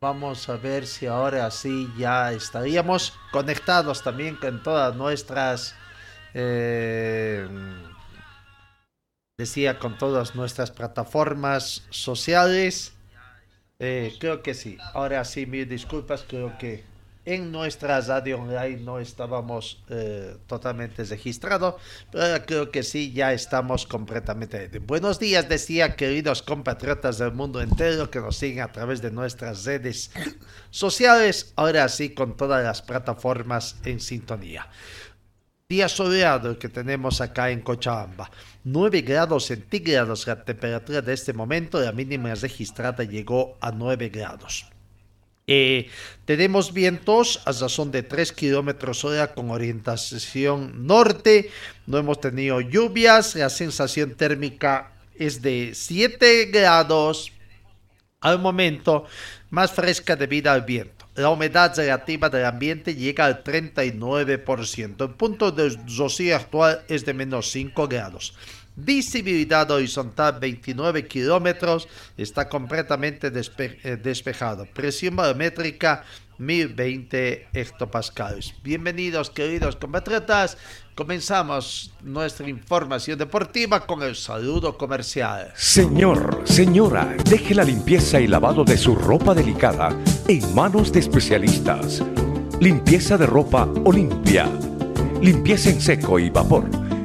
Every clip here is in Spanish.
Vamos a ver si ahora sí ya estaríamos conectados también con todas nuestras... Eh, decía con todas nuestras plataformas sociales. Eh, creo que sí. Ahora sí, mil disculpas. Creo que en nuestra radio online no estábamos eh, totalmente registrados, pero creo que sí, ya estamos completamente. Buenos días, decía, queridos compatriotas del mundo entero que nos siguen a través de nuestras redes sociales. Ahora sí, con todas las plataformas en sintonía. Día soleado que tenemos acá en Cochabamba. 9 grados centígrados la temperatura de este momento, la mínima registrada llegó a 9 grados. Eh, tenemos vientos a razón de 3 kilómetros hora con orientación norte. No hemos tenido lluvias. La sensación térmica es de 7 grados al momento, más fresca debido al viento. La humedad relativa del ambiente llega al 39%. El punto de rocío actual es de menos 5 grados. Visibilidad horizontal 29 kilómetros, está completamente eh, despejado. Presión barométrica 1020 hectopascales. Bienvenidos queridos compatriotas. Comenzamos nuestra información deportiva con el saludo comercial. Señor, señora, deje la limpieza y lavado de su ropa delicada en manos de especialistas. Limpieza de ropa Olimpia. Limpieza en seco y vapor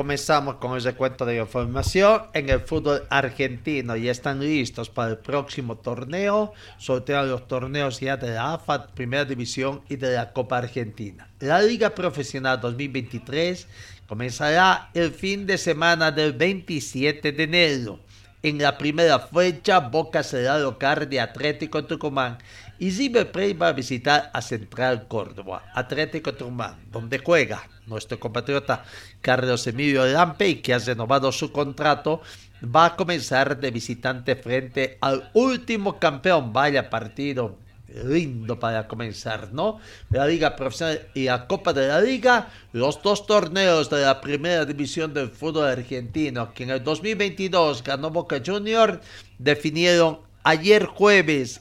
Comenzamos con el recuento de información en el fútbol argentino. Ya están listos para el próximo torneo. Sortean los torneos ya de la AFA, Primera División y de la Copa Argentina. La Liga Profesional 2023 comenzará el fin de semana del 27 de enero. En la primera fecha, Boca será local de Atlético Tucumán y River Plate va a visitar a Central Córdoba, Atlético Tucumán, donde juega nuestro compatriota Carlos Emilio Lampe, que ha renovado su contrato, va a comenzar de visitante frente al último campeón. Vaya partido lindo para comenzar, ¿no? La Liga Profesional y la Copa de la Liga, los dos torneos de la primera división del fútbol argentino, que en el 2022 ganó Boca Junior, definieron ayer jueves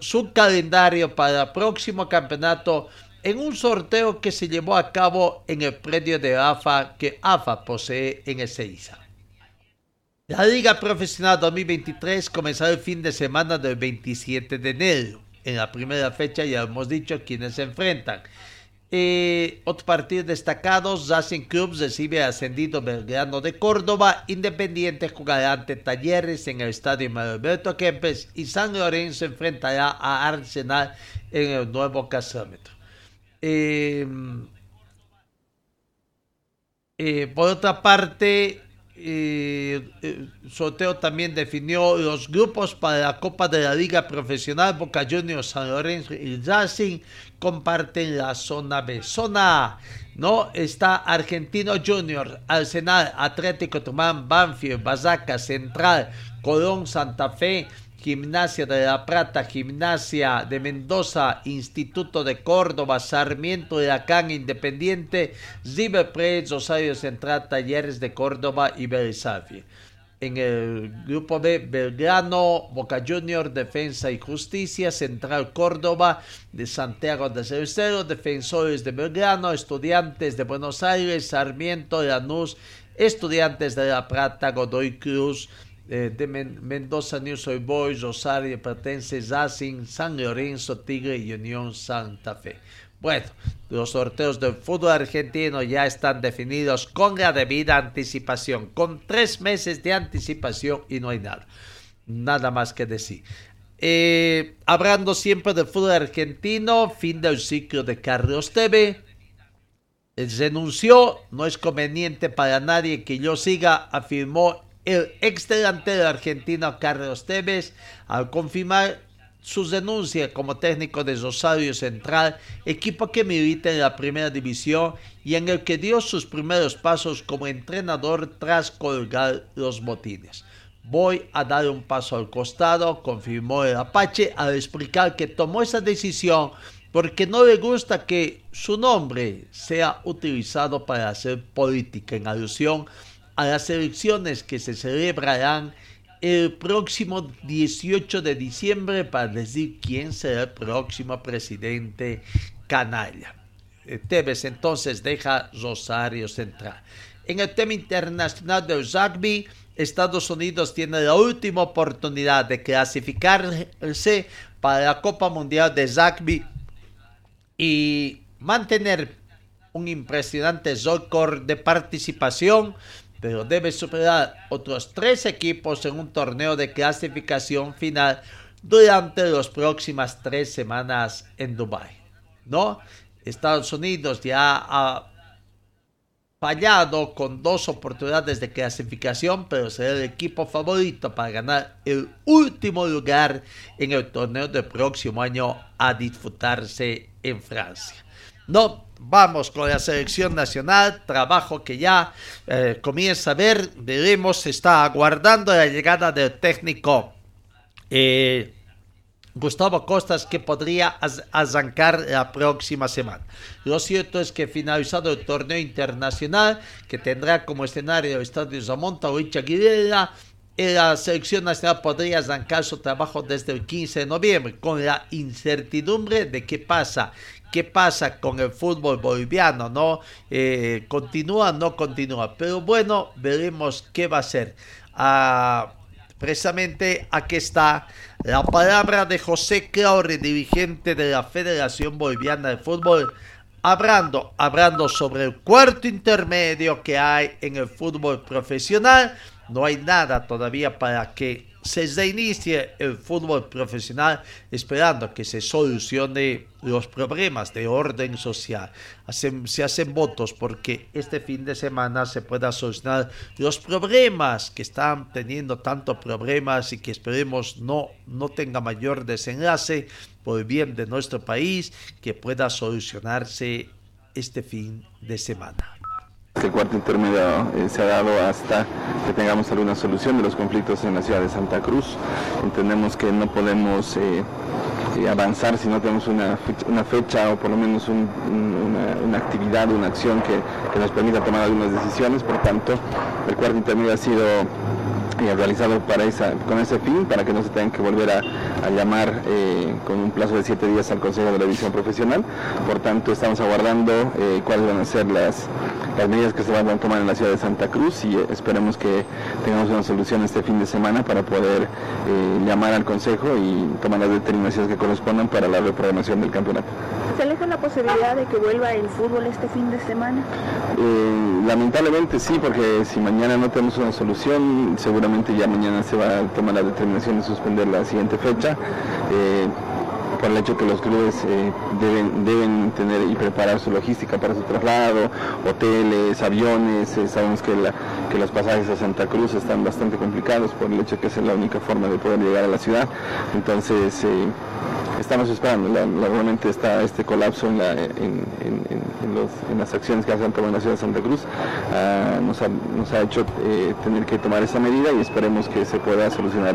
su calendario para el próximo campeonato en un sorteo que se llevó a cabo en el predio de AFA que AFA posee en Ezeiza. La Liga Profesional 2023 comenzará el fin de semana del 27 de enero. En la primera fecha ya hemos dicho quiénes se enfrentan. Eh, otros partidos destacados, Racing Club recibe ascendido Belgrano de Córdoba, Independiente jugará ante Talleres en el Estadio Alberto Kempes y San Lorenzo enfrentará a Arsenal en el nuevo casómetro. Por otra parte, eh, Sorteo también definió los grupos para la Copa de la Liga Profesional. Boca Juniors, San Lorenzo y Racing comparten la zona B. Zona A, ¿no? Está Argentino Junior, Arsenal, Atlético Tumán, Banfield, Bazaca, Central, Colón, Santa Fe, Gimnasia de La Plata, Gimnasia de Mendoza, Instituto de Córdoba, Sarmiento de Acán, Independiente, River Rosario Central, Talleres de Córdoba y Belisafie. En el grupo B, Belgrano, Boca Junior, Defensa y Justicia, Central Córdoba, de Santiago de Cercero, Defensores de Belgrano, Estudiantes de Buenos Aires, Sarmiento, Lanús, Estudiantes de La Plata, Godoy Cruz, eh, de Mendoza, New Soy Boys, Rosario, Platense, Racing, San Lorenzo, Tigre y Unión Santa Fe. Bueno, los sorteos del fútbol argentino ya están definidos con la debida anticipación, con tres meses de anticipación y no hay nada, nada más que decir. Eh, hablando siempre del fútbol argentino, fin del ciclo de Carlos TV. Renunció, no es conveniente para nadie que yo siga, afirmó el ex delantero argentino Carlos Tevez al confirmar sus denuncias como técnico de Rosario Central, equipo que milita en la primera división y en el que dio sus primeros pasos como entrenador tras colgar los botines. Voy a dar un paso al costado, confirmó el Apache al explicar que tomó esa decisión porque no le gusta que su nombre sea utilizado para hacer política en alusión a las elecciones que se celebrarán el próximo 18 de diciembre para decir quién será el próximo presidente canalla. Tevez entonces deja Rosario Central. En el tema internacional del rugby, Estados Unidos tiene la última oportunidad de clasificarse para la Copa Mundial de Rugby y mantener un impresionante récord de participación pero debe superar otros tres equipos en un torneo de clasificación final durante las próximas tres semanas en Dubái. ¿No? Estados Unidos ya ha fallado con dos oportunidades de clasificación, pero será el equipo favorito para ganar el último lugar en el torneo del próximo año a disputarse en Francia. No, vamos con la selección nacional, trabajo que ya eh, comienza a ver, veremos, está aguardando la llegada del técnico eh, Gustavo Costas que podría arrancar la próxima semana. Lo cierto es que finalizado el torneo internacional que tendrá como escenario el Estadio Ramón Tauricha Aguilera, la selección nacional podría arrancar su trabajo desde el 15 de noviembre con la incertidumbre de qué pasa qué pasa con el fútbol boliviano, ¿no? Eh, ¿Continúa no continúa? Pero bueno, veremos qué va a ser. Ah, precisamente aquí está la palabra de José Claure, dirigente de la Federación Boliviana de Fútbol, hablando, hablando sobre el cuarto intermedio que hay en el fútbol profesional. No hay nada todavía para que se reinicie el fútbol profesional esperando que se solucione los problemas de orden social. se hacen votos porque este fin de semana se pueda solucionar los problemas que están teniendo tantos problemas y que esperemos no, no tenga mayor desenlace por el bien de nuestro país, que pueda solucionarse este fin de semana el cuarto intermedio eh, se ha dado hasta que tengamos alguna solución de los conflictos en la ciudad de Santa Cruz. Entendemos que no podemos eh, eh, avanzar si no tenemos una fecha, o por lo menos una, actividad, una acción que, que nos permita tomar algunas decisiones. Por tanto, el cuarto intermedio ha sido realizado para esa, con ese fin, para que no se tengan que volver a, llamar eh, con un plazo de siete días al Consejo de la División Profesional. Por tanto, estamos aguardando eh, cuáles van a ser las, las medidas que se van a tomar en la ciudad de Santa Cruz y esperemos que tengamos una solución este fin de semana para poder eh, llamar al Consejo y tomar las determinaciones que correspondan para la reprogramación del campeonato. ¿Se aleja la posibilidad de que vuelva el fútbol este fin de semana? lamentablemente sí, porque si mañana no tenemos una solución, seguramente ya mañana se va a tomar la determinación de suspender la siguiente fecha. Eh, por el hecho que los clubes eh, deben, deben tener y preparar su logística para su traslado, hoteles, aviones, eh, sabemos que, que los pasajes a Santa Cruz están bastante complicados por el hecho que es la única forma de poder llegar a la ciudad, entonces estamos esperando, realmente está este colapso en, las acciones que hacen tomado en la ciudad de Santa Cruz, ah, nos, ha, hecho eh, tener que tomar esa medida y esperemos que se pueda solucionar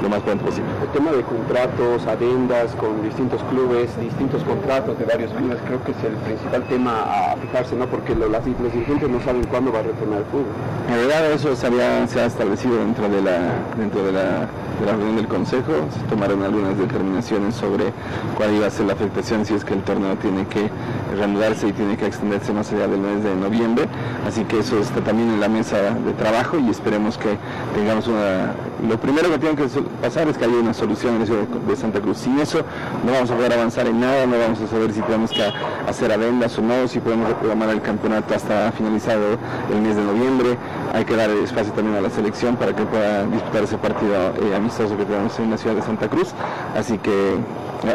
lo más pronto posible. El tema de contratos, adendas con distintos clubes, distintos contratos de varios clubes, creo que es el principal tema a fijarse, ¿no? porque los, dirigentes no saben cuándo va a retornar el fútbol. En realidad eso se, se ha establecido dentro de la, dentro de la de la reunión del Consejo, se tomaron algunas determinaciones sobre cuál iba a ser la afectación si es que el torneo tiene que reanudarse y tiene que extenderse más allá del mes de noviembre, así que eso está también en la mesa de trabajo y esperemos que tengamos una... Lo primero que tiene que pasar es que haya una solución en la ciudad de Santa Cruz. Sin eso no vamos a poder avanzar en nada, no vamos a saber si tenemos que hacer adendas o no, si podemos reprogramar el campeonato hasta finalizado el mes de noviembre. Hay que dar espacio también a la selección para que pueda disputar ese partido eh, amistoso que tenemos en la ciudad de Santa Cruz. Así que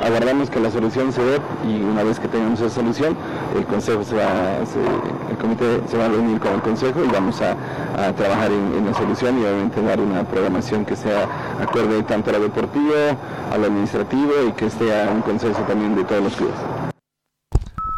aguardamos que la solución se dé y una vez que tengamos esa solución, el Consejo se va, el comité se va a reunir con el Consejo y vamos a, trabajar en, la solución y obviamente dar una programación que sea acorde tanto a lo deportivo, a lo administrativo y que esté a un consenso también de todos los clubes.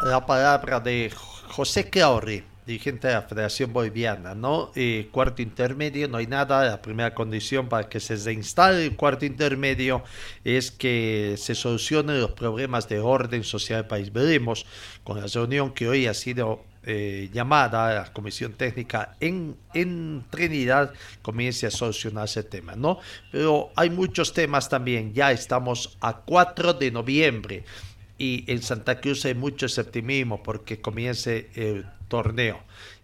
La palabra de José Clauri dirigente de la Federación Boliviana, ¿no? Eh, cuarto intermedio, no hay nada, la primera condición para que se instale el cuarto intermedio es que se solucionen los problemas de orden social del país. Veremos con la reunión que hoy ha sido eh, llamada a la Comisión Técnica en, en Trinidad comience a solucionar ese tema, ¿no? Pero hay muchos temas también, ya estamos a 4 de noviembre y en Santa Cruz hay mucho optimismo porque comience el torneo.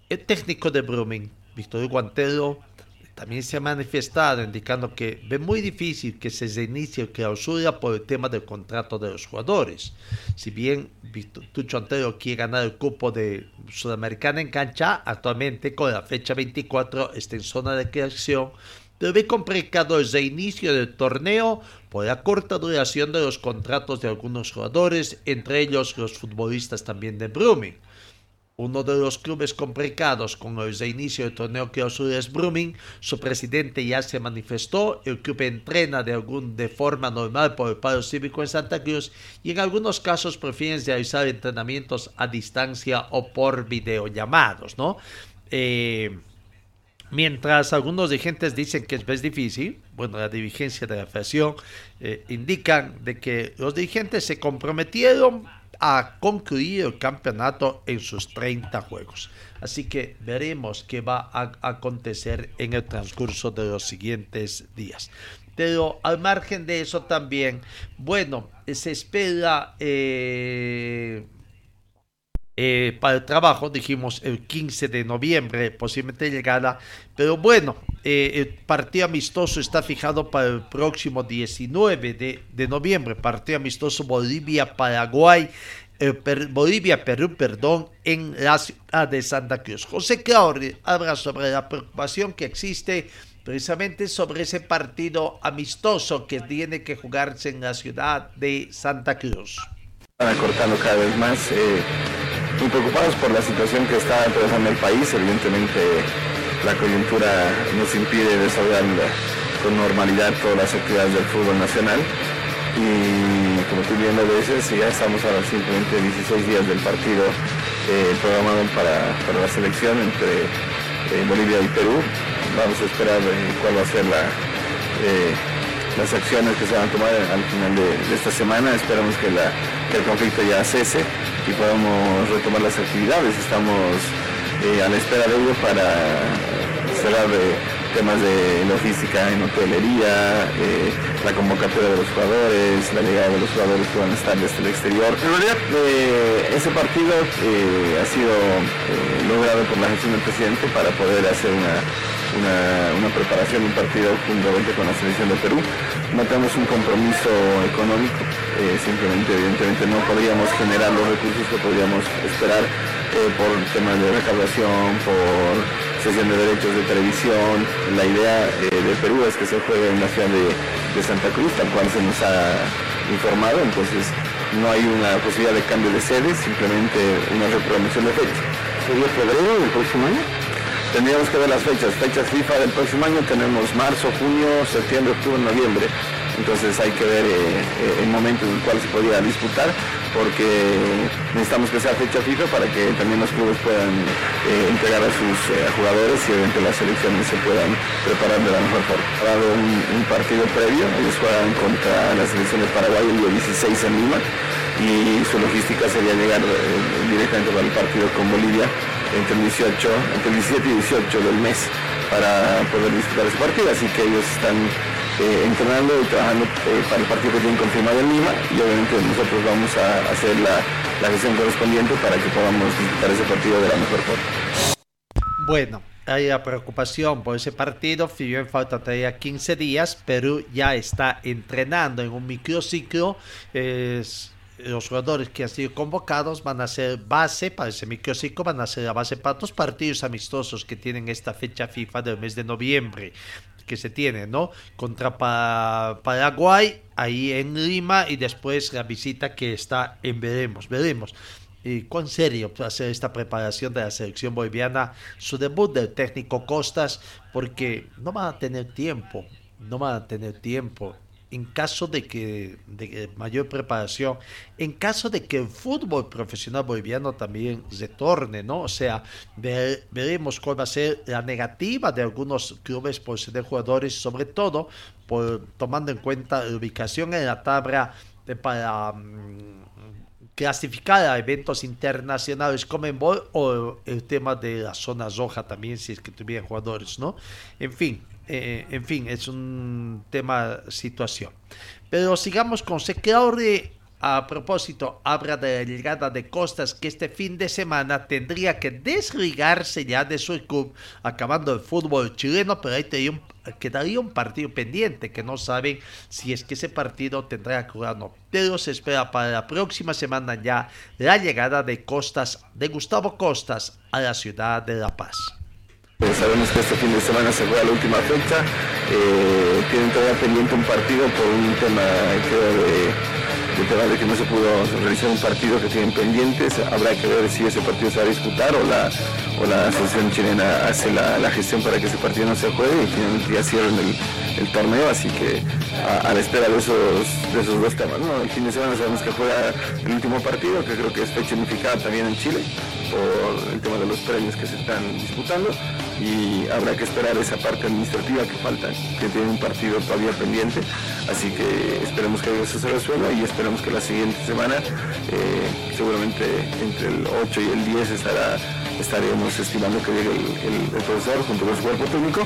El técnico de Brumming, Víctor Guantero, también se ha manifestado indicando que ve muy difícil que se inicie el clausura por el tema del contrato de los jugadores. Si bien Tucho Antero quiere ganar el cupo de Sudamericana en cancha, actualmente con la fecha 24 está en zona de creación, pero ve complicado el reinicio del torneo por la corta duración de los contratos de algunos jugadores, entre ellos los futbolistas también de Brumming. Uno de los clubes complicados con el reinicio del torneo que es Brumming, su presidente ya se manifestó, el club entrena de, algún, de forma normal por el paro cívico en Santa Cruz y en algunos casos prefieren realizar entrenamientos a distancia o por videollamados, ¿no? Eh, mientras algunos dirigentes dicen que es difícil, bueno, la dirigencia de la federación eh, indican de que los dirigentes se comprometieron a concluir el campeonato en sus 30 juegos. Así que veremos qué va a acontecer en el transcurso de los siguientes días. Pero al margen de eso también, bueno, se espera eh, eh, para el trabajo, dijimos el 15 de noviembre, posiblemente llegada, pero bueno, eh, el partido amistoso está fijado para el próximo 19 de, noviembre, partido amistoso Bolivia-Paraguay, eh, Bolivia-Perú, perdón, en la ciudad de Santa Cruz. José Claudio habla sobre la preocupación que existe precisamente sobre ese partido amistoso que tiene que jugarse en la ciudad de Santa Cruz. Están acortando cada vez más muy preocupados por la situación que está atravesando el país. Evidentemente la coyuntura nos impide desarrollar con normalidad todas las actividades del fútbol nacional. Y como estoy viendo a veces, ya estamos a simplemente 16 días del partido eh, programado para, la selección entre eh, Bolivia y Perú. Vamos a esperar eh, cuál va a ser las acciones que se van a tomar al final de, esta semana. Esperamos que, el conflicto ya cese y podamos retomar las actividades. Estamos eh, a la espera de ello para cerrar eh, temas de logística en hotelería, eh, la convocatoria de los jugadores, la llegada de los jugadores que van a estar desde el exterior. En realidad, ese partido ha sido logrado por la gestión del presidente para poder hacer una una, preparación, un partido juntamente con la selección de Perú. No tenemos un compromiso económico, eh, simplemente evidentemente no podríamos generar los recursos que podríamos esperar eh, por temas de recaudación, por sesión de derechos de televisión. La idea eh, de Perú es que se juegue en la ciudad de, Santa Cruz, tal cual se nos ha informado, entonces no hay una posibilidad de cambio de sede, simplemente una reprogramación de fecha. ¿Sería febrero del próximo año? Tendríamos que ver las fechas. Fechas FIFA del próximo año tenemos marzo, junio, septiembre, octubre, noviembre. Entonces hay que ver eh, eh, el momento en el cual se podría disputar porque necesitamos que sea fecha FIFA para que también los clubes puedan eh, entregar a sus jugadores y obviamente las selecciones se puedan preparar de la mejor forma. Ha dado un, partido previo, ellos juegan contra las selecciones Paraguay el día 16 en Lima y su logística sería llegar directamente para el partido con Bolivia entre el 18, entre el 17 y 18 del mes para poder disputar ese partido, así que ellos están eh, entrenando y trabajando eh, para el partido que tienen confirmado en Lima y obviamente nosotros vamos a hacer la, la gestión correspondiente para que podamos disputar ese partido de la mejor forma. Bueno, hay la preocupación por ese partido. Si bien falta todavía 15 días, Perú ya está entrenando en un microciclo. Es los jugadores que han sido convocados van a ser base para ese microciclo, van a ser la base para dos partidos amistosos que tienen esta fecha FIFA del mes de noviembre. Que se tiene, ¿no? Contra Paraguay, ahí en Lima, y después la visita que está en Veremos, veremos. Y cuán serio va a ser esta preparación de la selección boliviana, su debut del técnico Costas, porque no va a tener tiempo, no va a tener tiempo en caso de que de mayor preparación, en caso de que el fútbol profesional boliviano también retorne, ¿no? O sea, veremos cuál va a ser la negativa de algunos clubes por ser jugadores, sobre todo por tomando en cuenta la ubicación en la tabla de, para mm, clasificar a eventos internacionales como en o el tema de la zona roja también si es que tuvieran jugadores, ¿no? En fin, eh, en fin, es un tema situación. Pero sigamos con Seclauri. A propósito, habla de la llegada de Costas que este fin de semana tendría que desligarse ya de su club, acabando el fútbol chileno, pero ahí quedaría un partido pendiente que no saben si es que ese partido tendrá que jugar no. Pero se espera para la próxima semana ya la llegada de Costas, de Gustavo Costas, a la ciudad de La Paz. Eh, sabemos que este fin de semana se juega la última fecha. Eh, tienen todavía pendiente un partido por un tema de, de que no se pudo realizar un partido que tienen pendientes. Habrá que ver si ese partido se va a disputar o la, o la Asociación Chilena hace la, gestión para que ese partido no se juegue y finalmente ya cierren el, torneo. Así que a, la espera de esos, esos dos temas. El fin de semana sabemos que juega el último partido, que creo que es fecha unificada también en Chile por el tema de los premios que se están disputando y habrá que esperar esa parte administrativa que falta, que tiene un partido todavía pendiente, así que esperemos que eso se resuelva y esperemos que la siguiente semana, eh, seguramente entre el 8 y el 10 estará, estaremos estimando que llegue el, profesor junto con su cuerpo técnico,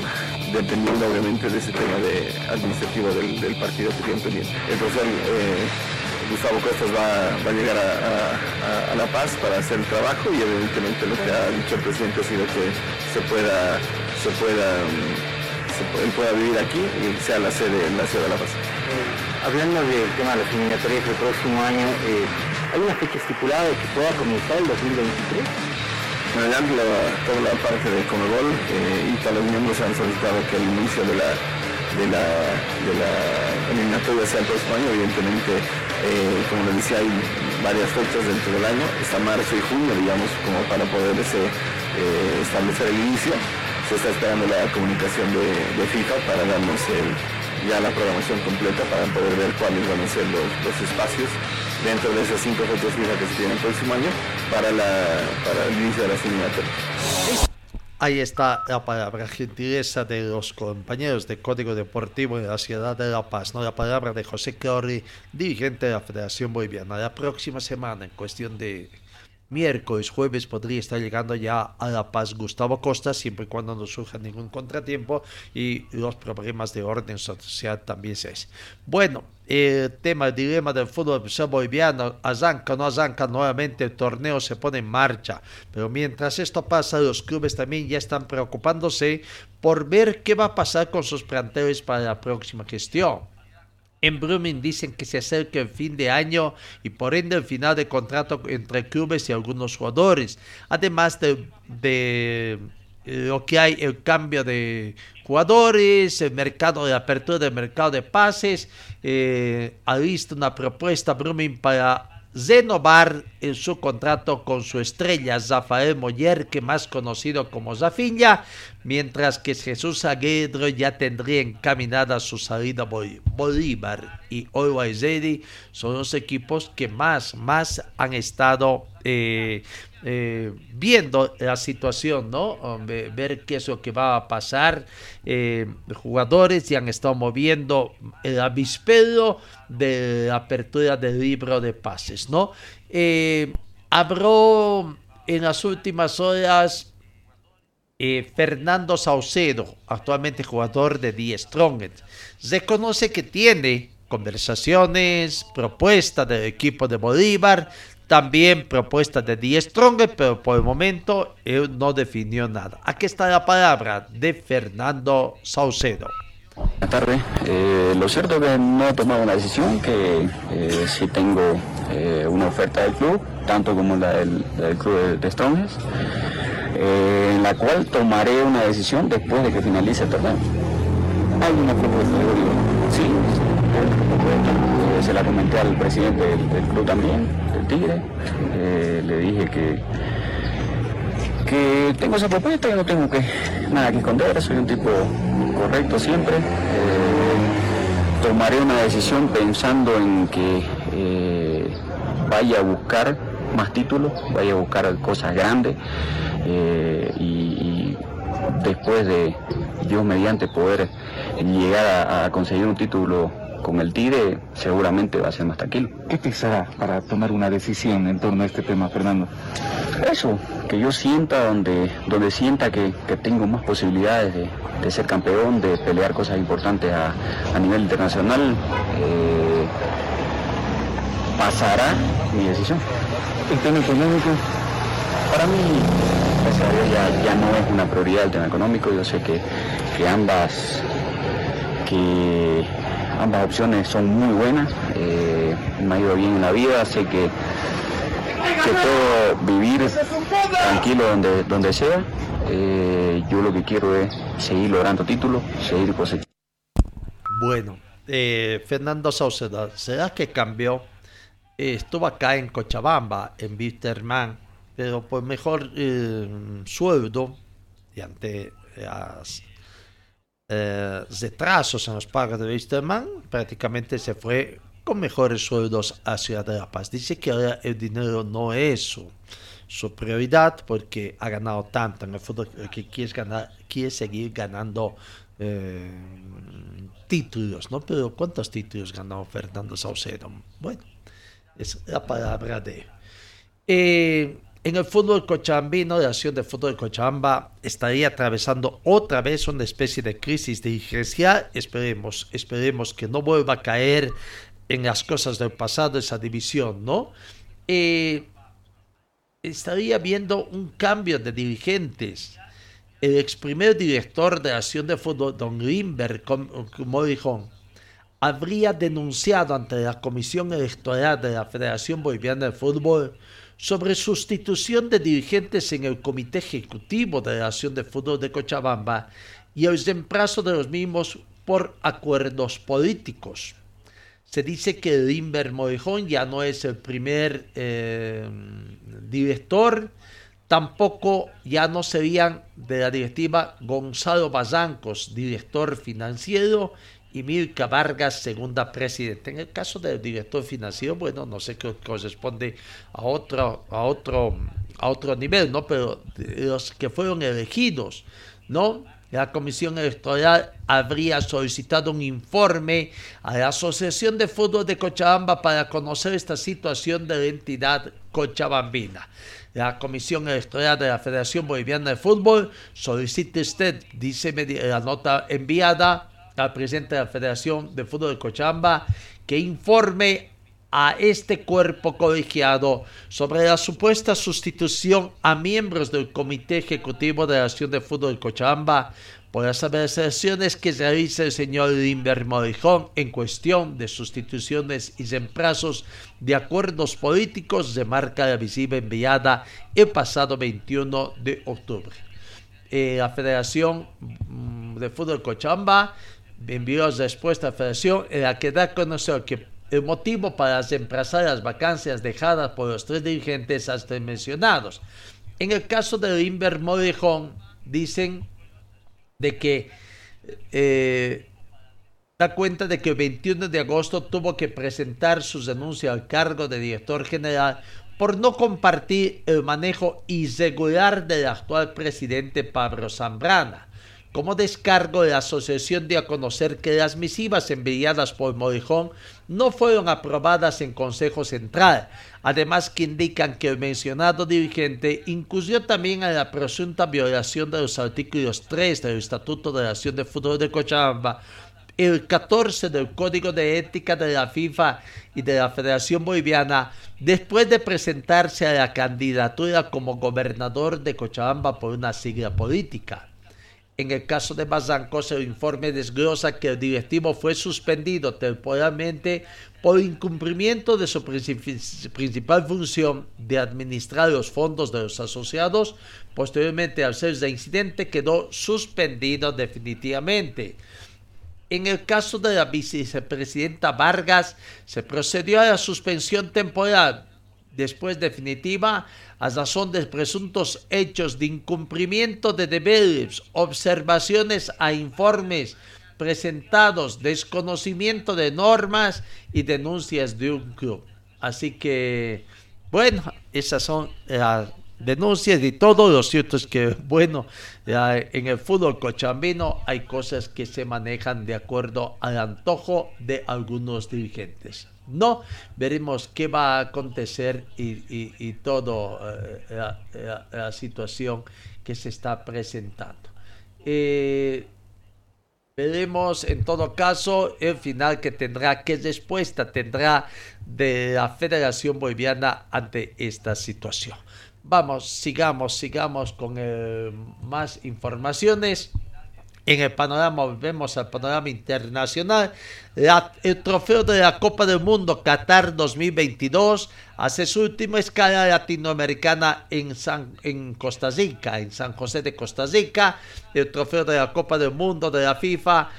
dependiendo obviamente de ese tema de administrativo del, partido que tiene pendiente. El profesor eh, Gustavo Costas va, a llegar a, La Paz para hacer el trabajo y evidentemente lo que ha dicho el presidente ha sido que se pueda, se pueda, él pueda vivir aquí y sea la sede la ciudad de La Paz. Eh, hablando del tema de las eliminatorias del próximo año, eh, ¿hay una fecha estipulada de que pueda comenzar el 2023? Bueno, ya toda la parte de Comebol eh, y todos los miembros han solicitado que el inicio de la de la, de la eliminatoria sea el próximo año. Evidentemente, eh, como les decía, hay varias fechas dentro del año, está marzo y junio, digamos, como para poder eh, establecer el inicio. Se está esperando la comunicación de, FIFA para darnos ya la programación completa para poder ver cuáles van a ser los, espacios dentro de esas cinco fechas FIFA que se tienen el próximo año para, la, para el inicio de las eliminatorias. Ahí está la palabra gentileza de los compañeros de Código Deportivo de la ciudad de La Paz, ¿no? la palabra de José Corri, dirigente de la Federación Boliviana. La próxima semana, en cuestión de miércoles, jueves, podría estar llegando ya a La Paz Gustavo Costa, siempre y cuando no surja ningún contratiempo y los problemas de orden social también se es. Bueno, el tema, el dilema del fútbol boliviano, arranca o no arranca, nuevamente el torneo se pone en marcha. Pero mientras esto pasa, los clubes también ya están preocupándose por ver qué va a pasar con sus planteles para la próxima gestión. En Brumming dicen que se acerca el fin de año y por ende el final de contrato entre clubes y algunos jugadores. Además de, de lo que hay, el cambio de jugadores, el mercado de apertura del mercado de pases. Eh, ha visto una propuesta Brumming para renovar en su contrato con su estrella Rafael Moller, que más conocido como Zafinha, mientras que Jesús Aguirre ya tendría encaminada su salida Bolívar y Always Ready son los equipos que más, más han estado eh, eh, viendo la situación, ¿no? Ver qué es lo que va a pasar. Eh, jugadores ya han estado moviendo el avispero de la apertura del libro de pases, ¿no? Eh, habló en las últimas horas Fernando Saucedo, actualmente jugador de Die Strongest. Reconoce que tiene conversaciones, propuestas del equipo de Bolívar, también propuesta de Die Stronger, pero por el momento él no definió nada. Aquí está la palabra de Fernando Saucedo. Buenas tardes. Eh, lo cierto es que no he tomado una decisión, que eh, sí tengo eh, una oferta del club, tanto como la del, club de, Strongers, en la cual tomaré una decisión después de que finalice el torneo. Hay una propuesta, de sí, eh, se la comenté al presidente del, club también, Tigre, eh, le dije que que tengo esa propuesta y no tengo que nada que esconder, soy un tipo correcto siempre. Eh, tomaré una decisión pensando en que vaya a buscar más títulos, vaya a buscar cosas grandes y después de yo mediante poder llegar a, conseguir un título con el TIDE, seguramente va a ser más tranquilo. ¿Qué pensará para tomar una decisión en torno a este tema, Fernando? Eso, que yo sienta donde, donde sienta que, tengo más posibilidades de, ser campeón, de pelear cosas importantes a, nivel internacional, eh, pasará mi decisión. ¿El tema económico? Para mí ya, no es una prioridad el tema económico. Yo sé que, ambas que ambas opciones son muy buenas. Eh, me ha ido bien en la vida, sé que, puedo vivir tranquilo donde, donde sea. Eh, yo lo que quiero es seguir logrando títulos, seguir cosechando. Bueno, eh, Fernando Sauceda, ¿será que cambió? estuvo acá en Cochabamba, en Bitterman pero por mejor sueldo y ante eh, retrasos en los pagos de Wisterman, prácticamente se fue con mejores sueldos a Ciudad de La Paz. Dice que ahora el dinero no es su, su prioridad porque ha ganado tanto en el fútbol que quiere, ganar, quiere seguir ganando eh, títulos, ¿no? Pero ¿cuántos títulos ganó Fernando Saucedo? Bueno, es la palabra de... Eh, en el fútbol cochambino, la acción de fútbol de Cochabamba estaría atravesando otra vez una especie de crisis dirigencial. Esperemos, esperemos que no vuelva a caer en las cosas del pasado esa división, ¿no? Eh, estaría viendo un cambio de dirigentes. El ex primer director de la acción de fútbol, don Limber dijo, habría denunciado ante la Comisión Electoral de la Federación Boliviana de Fútbol sobre sustitución de dirigentes en el Comité Ejecutivo de la Acción de Fútbol de Cochabamba y el reemplazo de los mismos por acuerdos políticos. Se dice que Limber Morejón ya no es el primer eh, director, tampoco ya no serían de la directiva Gonzalo Bazancos, director financiero, y Milka Vargas, segunda presidenta. En el caso del director financiero, bueno, no sé qué corresponde a otro, a otro, a otro nivel, ¿no? Pero los que fueron elegidos, ¿no? La Comisión Electoral habría solicitado un informe a la Asociación de Fútbol de Cochabamba para conocer esta situación de la entidad cochabambina. La Comisión Electoral de la Federación Boliviana de Fútbol solicita usted, dice la nota enviada, al presidente de la Federación de Fútbol de Cochabamba que informe a este cuerpo colegiado sobre la supuesta sustitución a miembros del Comité Ejecutivo de la Acción de Fútbol de Cochabamba por las apreciaciones que realiza el señor Limber Morijón en cuestión de sustituciones y reemplazos de acuerdos políticos de marca la visiva enviada el pasado 21 de octubre. Eh, la Federación mm, de Fútbol de Envió respuesta a la federación en la que da a conocer que el motivo para reemplazar las vacancias dejadas por los tres dirigentes hasta mencionados. En el caso de Limber Morejón, dicen de que eh, da cuenta de que el 21 de agosto tuvo que presentar su denuncia al cargo de director general por no compartir el manejo irregular del actual presidente Pablo Zambrana. Como descargo, la asociación dio a conocer que las misivas enviadas por Morejón no fueron aprobadas en Consejo Central, además que indican que el mencionado dirigente incurrió también en la presunta violación de los artículos 3 del Estatuto de la Acción de Fútbol de Cochabamba, el 14 del Código de Ética de la FIFA y de la Federación Boliviana, después de presentarse a la candidatura como gobernador de Cochabamba por una sigla política. En el caso de Bazancos, el informe desglosa que el directivo fue suspendido temporalmente por incumplimiento de su principal función de administrar los fondos de los asociados. Posteriormente, al ser de incidente, quedó suspendido definitivamente. En el caso de la vicepresidenta Vargas, se procedió a la suspensión temporal, después definitiva, a razón de presuntos hechos de incumplimiento de deberes, observaciones a informes presentados, desconocimiento de normas y denuncias de un club. Así que, bueno, esas son las denuncias y todo. Lo cierto es que, bueno, en el fútbol cochambino hay cosas que se manejan de acuerdo al antojo de algunos dirigentes. No, veremos qué va a acontecer y, y, todo eh, la, situación que se está presentando. Eh, veremos en todo caso el final que tendrá, qué respuesta tendrá de la Federación Boliviana ante esta situación. Vamos, sigamos, sigamos con eh, más informaciones. En el panorama, volvemos al panorama internacional. el trofeo de la Copa del Mundo Qatar 2022 hace su última escala latinoamericana en, San, en Costa Rica, en San José de Costa Rica. El trofeo de la Copa del Mundo de la FIFA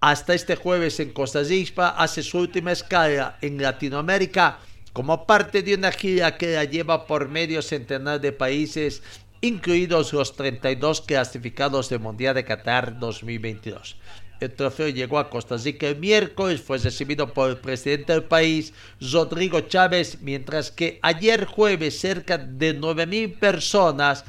hasta este jueves en Costa Rica hace su última escala en Latinoamérica como parte de una gira que la lleva por medio centenar de países, incluidos los 32 clasificados del Mundial de Qatar 2022. El trofeo llegó a Costa Rica el miércoles, fue recibido por el presidente del país, Rodrigo Chávez, mientras que ayer jueves cerca de 9.000 personas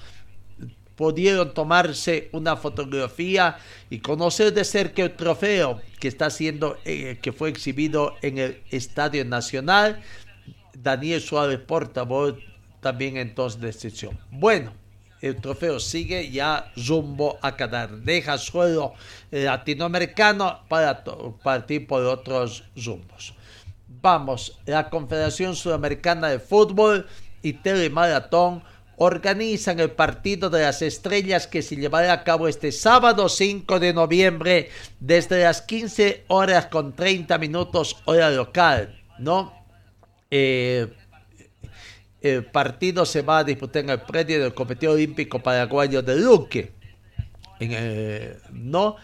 pudieron tomarse una fotografía y conocer de cerca el trofeo que está siendo, eh, que fue exhibido en el Estadio Nacional Daniel Suárez, portavoz también entonces de excepción. Bueno, el trofeo sigue ya rumbo a Qatar. Deja suelo latinoamericano para partir por otros rumbos. Vamos, la Confederación Sudamericana de Fútbol y Telemaratón organizan el partido de las estrellas que se llevará a cabo este sábado 5 de noviembre desde las 15 horas con 30 minutos hora local, ¿no? Eh, el partido se va a disputar en el predio del Comité Olímpico Paraguayo de Luque, ¿no?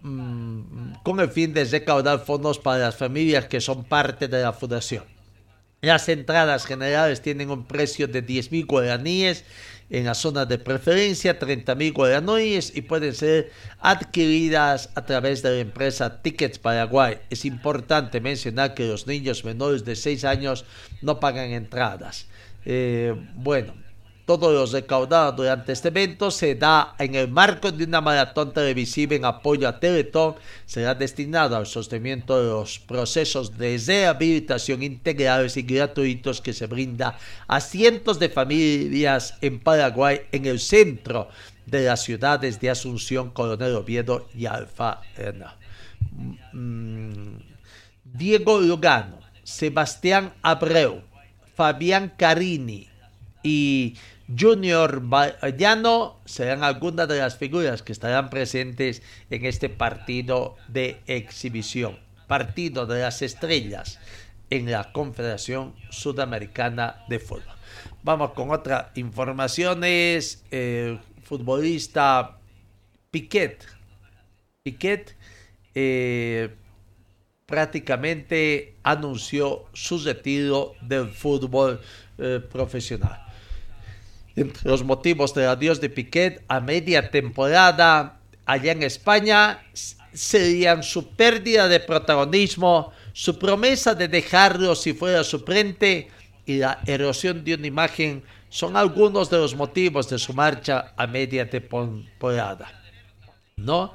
Mm, con el fin de recaudar fondos para las familias que son parte de la fundación. Las entradas generales tienen un precio de 10.000 guaraníes en la zona de preferencia, 30.000 guaraníes y pueden ser adquiridas a través de la empresa Tickets Paraguay. Es importante mencionar que los niños menores de 6 años no pagan entradas. Eh, bueno, todo lo recaudado durante este evento se da en el marco de una maratón televisiva en apoyo a Teletón. Será destinado al sostenimiento de los procesos de rehabilitación integrales y gratuitos que se brinda a cientos de familias en Paraguay en el centro de las ciudades de Asunción, Coronel Oviedo y Alfa. Mm, Diego Lugano, Sebastián Abreu, Fabián Carini y Junior Bayano serán algunas de las figuras que estarán presentes en este partido de exhibición, partido de las estrellas en la Confederación Sudamericana de Fútbol. Vamos con otras informaciones. Eh, futbolista Piquet. Piquet eh, prácticamente anunció su retiro del fútbol eh, profesional. Entre los motivos del adiós de Piquet a media temporada allá en España serían su pérdida de protagonismo, su promesa de dejarlo si fuera suplente y la erosión de una imagen son algunos de los motivos de su marcha a media temporada. ¿No?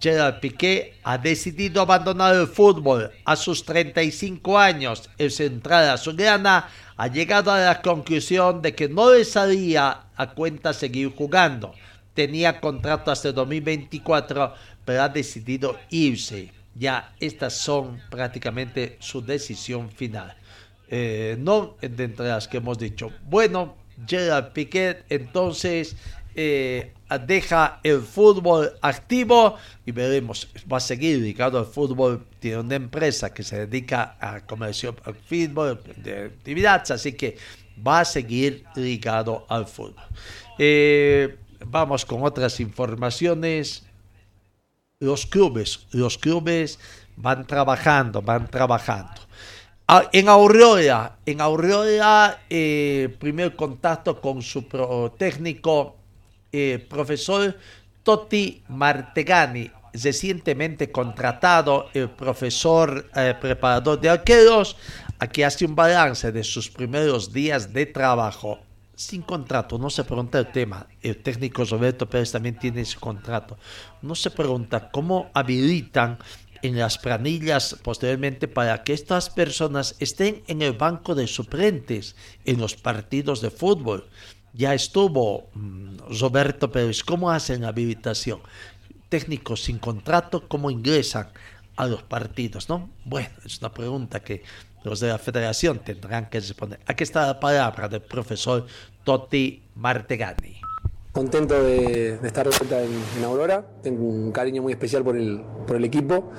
Gerard Piqué ha decidido abandonar el fútbol a sus 35 años. El central azulgrana ha llegado a la conclusión de que no le salía a cuenta seguir jugando. Tenía contrato hasta el 2024, pero ha decidido irse. Ya estas son prácticamente su decisión final. Eh, no entre las que hemos dicho. Bueno, Gerard Piquet entonces eh, deja el fútbol activo y veremos, va a seguir dedicado al fútbol, tiene una empresa que se dedica a comercio al fútbol, de actividades, así que va a seguir dedicado al fútbol. Eh, vamos con otras informaciones. los clubes, los clubes van trabajando, van trabajando. Ah, en Aurora, en Aurora, eh, primer contacto con su técnico, eh, profesor Totti Martegani, recientemente contratado, el profesor eh, preparador de arqueros, aquí hace un balance de sus primeros días de trabajo. Sin contrato, no se pregunta el tema. El técnico Roberto Pérez también tiene ese contrato. No se pregunta cómo habilitan en las planillas posteriormente para que estas personas estén en el banco de suplentes en los partidos de fútbol. Ya estuvo mm, Roberto Pérez. ¿Cómo hacen la habilitación? Técnicos sin contrato, ¿cómo ingresan a los partidos? ¿no? Bueno, es una pregunta que los de la federación tendrán que responder. Aquí está la palabra del profesor Totti Martegani. Contento de, estar de vuelta en, Aurora, tengo un cariño muy especial por el, por el equipo,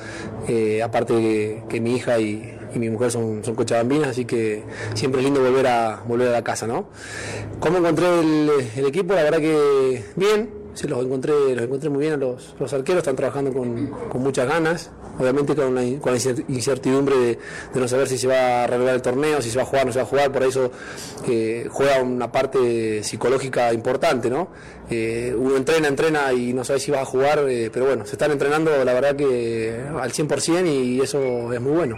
eh, aparte que, mi hija y, mi mujer son, son cochabambinas, así que siempre es lindo volver a, volver a la casa. ¿no? ¿Cómo encontré el, equipo? La verdad que bien, sí, los encontré, los encontré muy bien los, los arqueros, están trabajando con, con muchas ganas, obviamente con la, con la incertidumbre de, de, no saber si se va a revelar el torneo, si se va a jugar o no se va a jugar, por eso eh, juega una parte psicológica importante, ¿no? Eh, uno entrena, entrena y no sabe si va a jugar, eh, pero bueno, se están entrenando la verdad que al 100% y eso es muy bueno.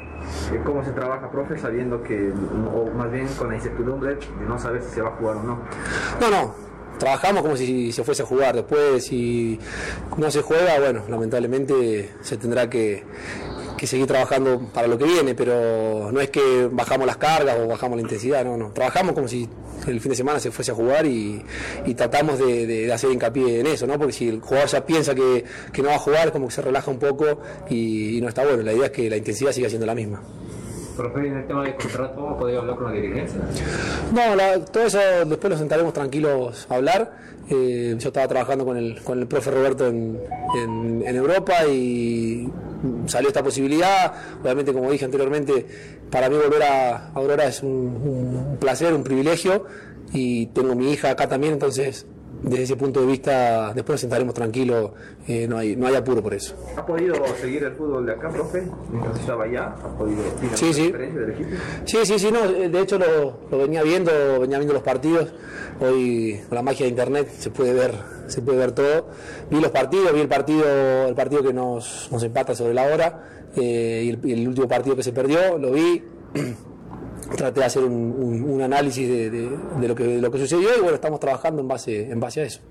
¿Cómo se trabaja, profe, sabiendo que, o más bien con la incertidumbre de no saber si se va a jugar o no? No, no, trabajamos como si se fuese a jugar. Después, si no se juega, bueno, lamentablemente se tendrá que, seguir trabajando para lo que viene, pero no es que bajamos las cargas o bajamos la intensidad, no, no. Trabajamos como si el fin de semana se fuese a jugar y, tratamos de, hacer hincapié en eso, ¿no? Porque si el jugador ya piensa que, no va a jugar, como que se relaja un poco y no está bueno. La idea es que la intensidad siga siendo la misma. Profe, en el tema de contrato, ¿ha podido hablar con la dirigencia? No, todo eso después lo sentaremos tranquilos a hablar. Eh, yo estaba trabajando con el, con el profe Roberto en, en, Europa y salió esta posibilidad. Obviamente, como dije anteriormente, para mí volver a Aurora es un, un placer, un privilegio y tengo mi hija acá también, entonces desde ese punto de vista, después nos sentaremos tranquilos, eh, no, hay, no hay apuro por eso. ¿Ha podido seguir el fútbol de acá, profe? Mientras estaba allá, ¿ha podido sí, sí. del equipo? Sí, sí, sí, no, de hecho lo, lo, venía viendo, venía viendo los partidos. Hoy con la magia de internet se puede ver, se puede ver todo. Vi los partidos, vi el partido, el partido que nos, nos empata sobre la hora eh, y, el, y el último partido que se perdió, lo vi. traté de hacer un, análisis de, lo que, lo que sucedió y bueno, estamos trabajando en base, en base a eso.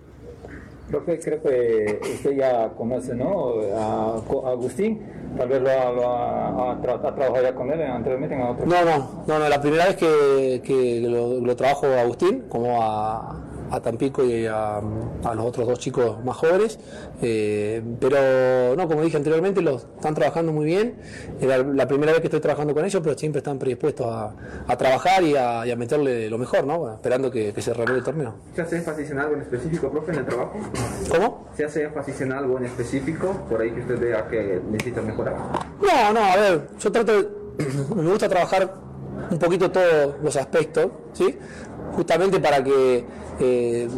Profe, creo que usted ya conoce ¿no? a, Agustín, tal vez lo, ha, trabajado ya con él anteriormente en otro. No, no, no, no, la primera vez que, que lo, lo trabajo a Agustín, como a, a Tampico y a, los otros dos chicos más jóvenes. Eh, pero no, como dije anteriormente, los están trabajando muy bien. Era la primera vez que estoy trabajando con ellos, pero siempre están predispuestos a, trabajar y a, meterle lo mejor, ¿no? esperando que, se renueve el torneo. ¿Se hace énfasis en algo en específico, profe, en el trabajo? ¿Cómo? ¿Se hace énfasis en algo en específico por ahí que usted vea que necesita mejorar? No, no, a ver, yo trato de, me gusta trabajar un poquito todos los aspectos, ¿sí? justamente para que eh,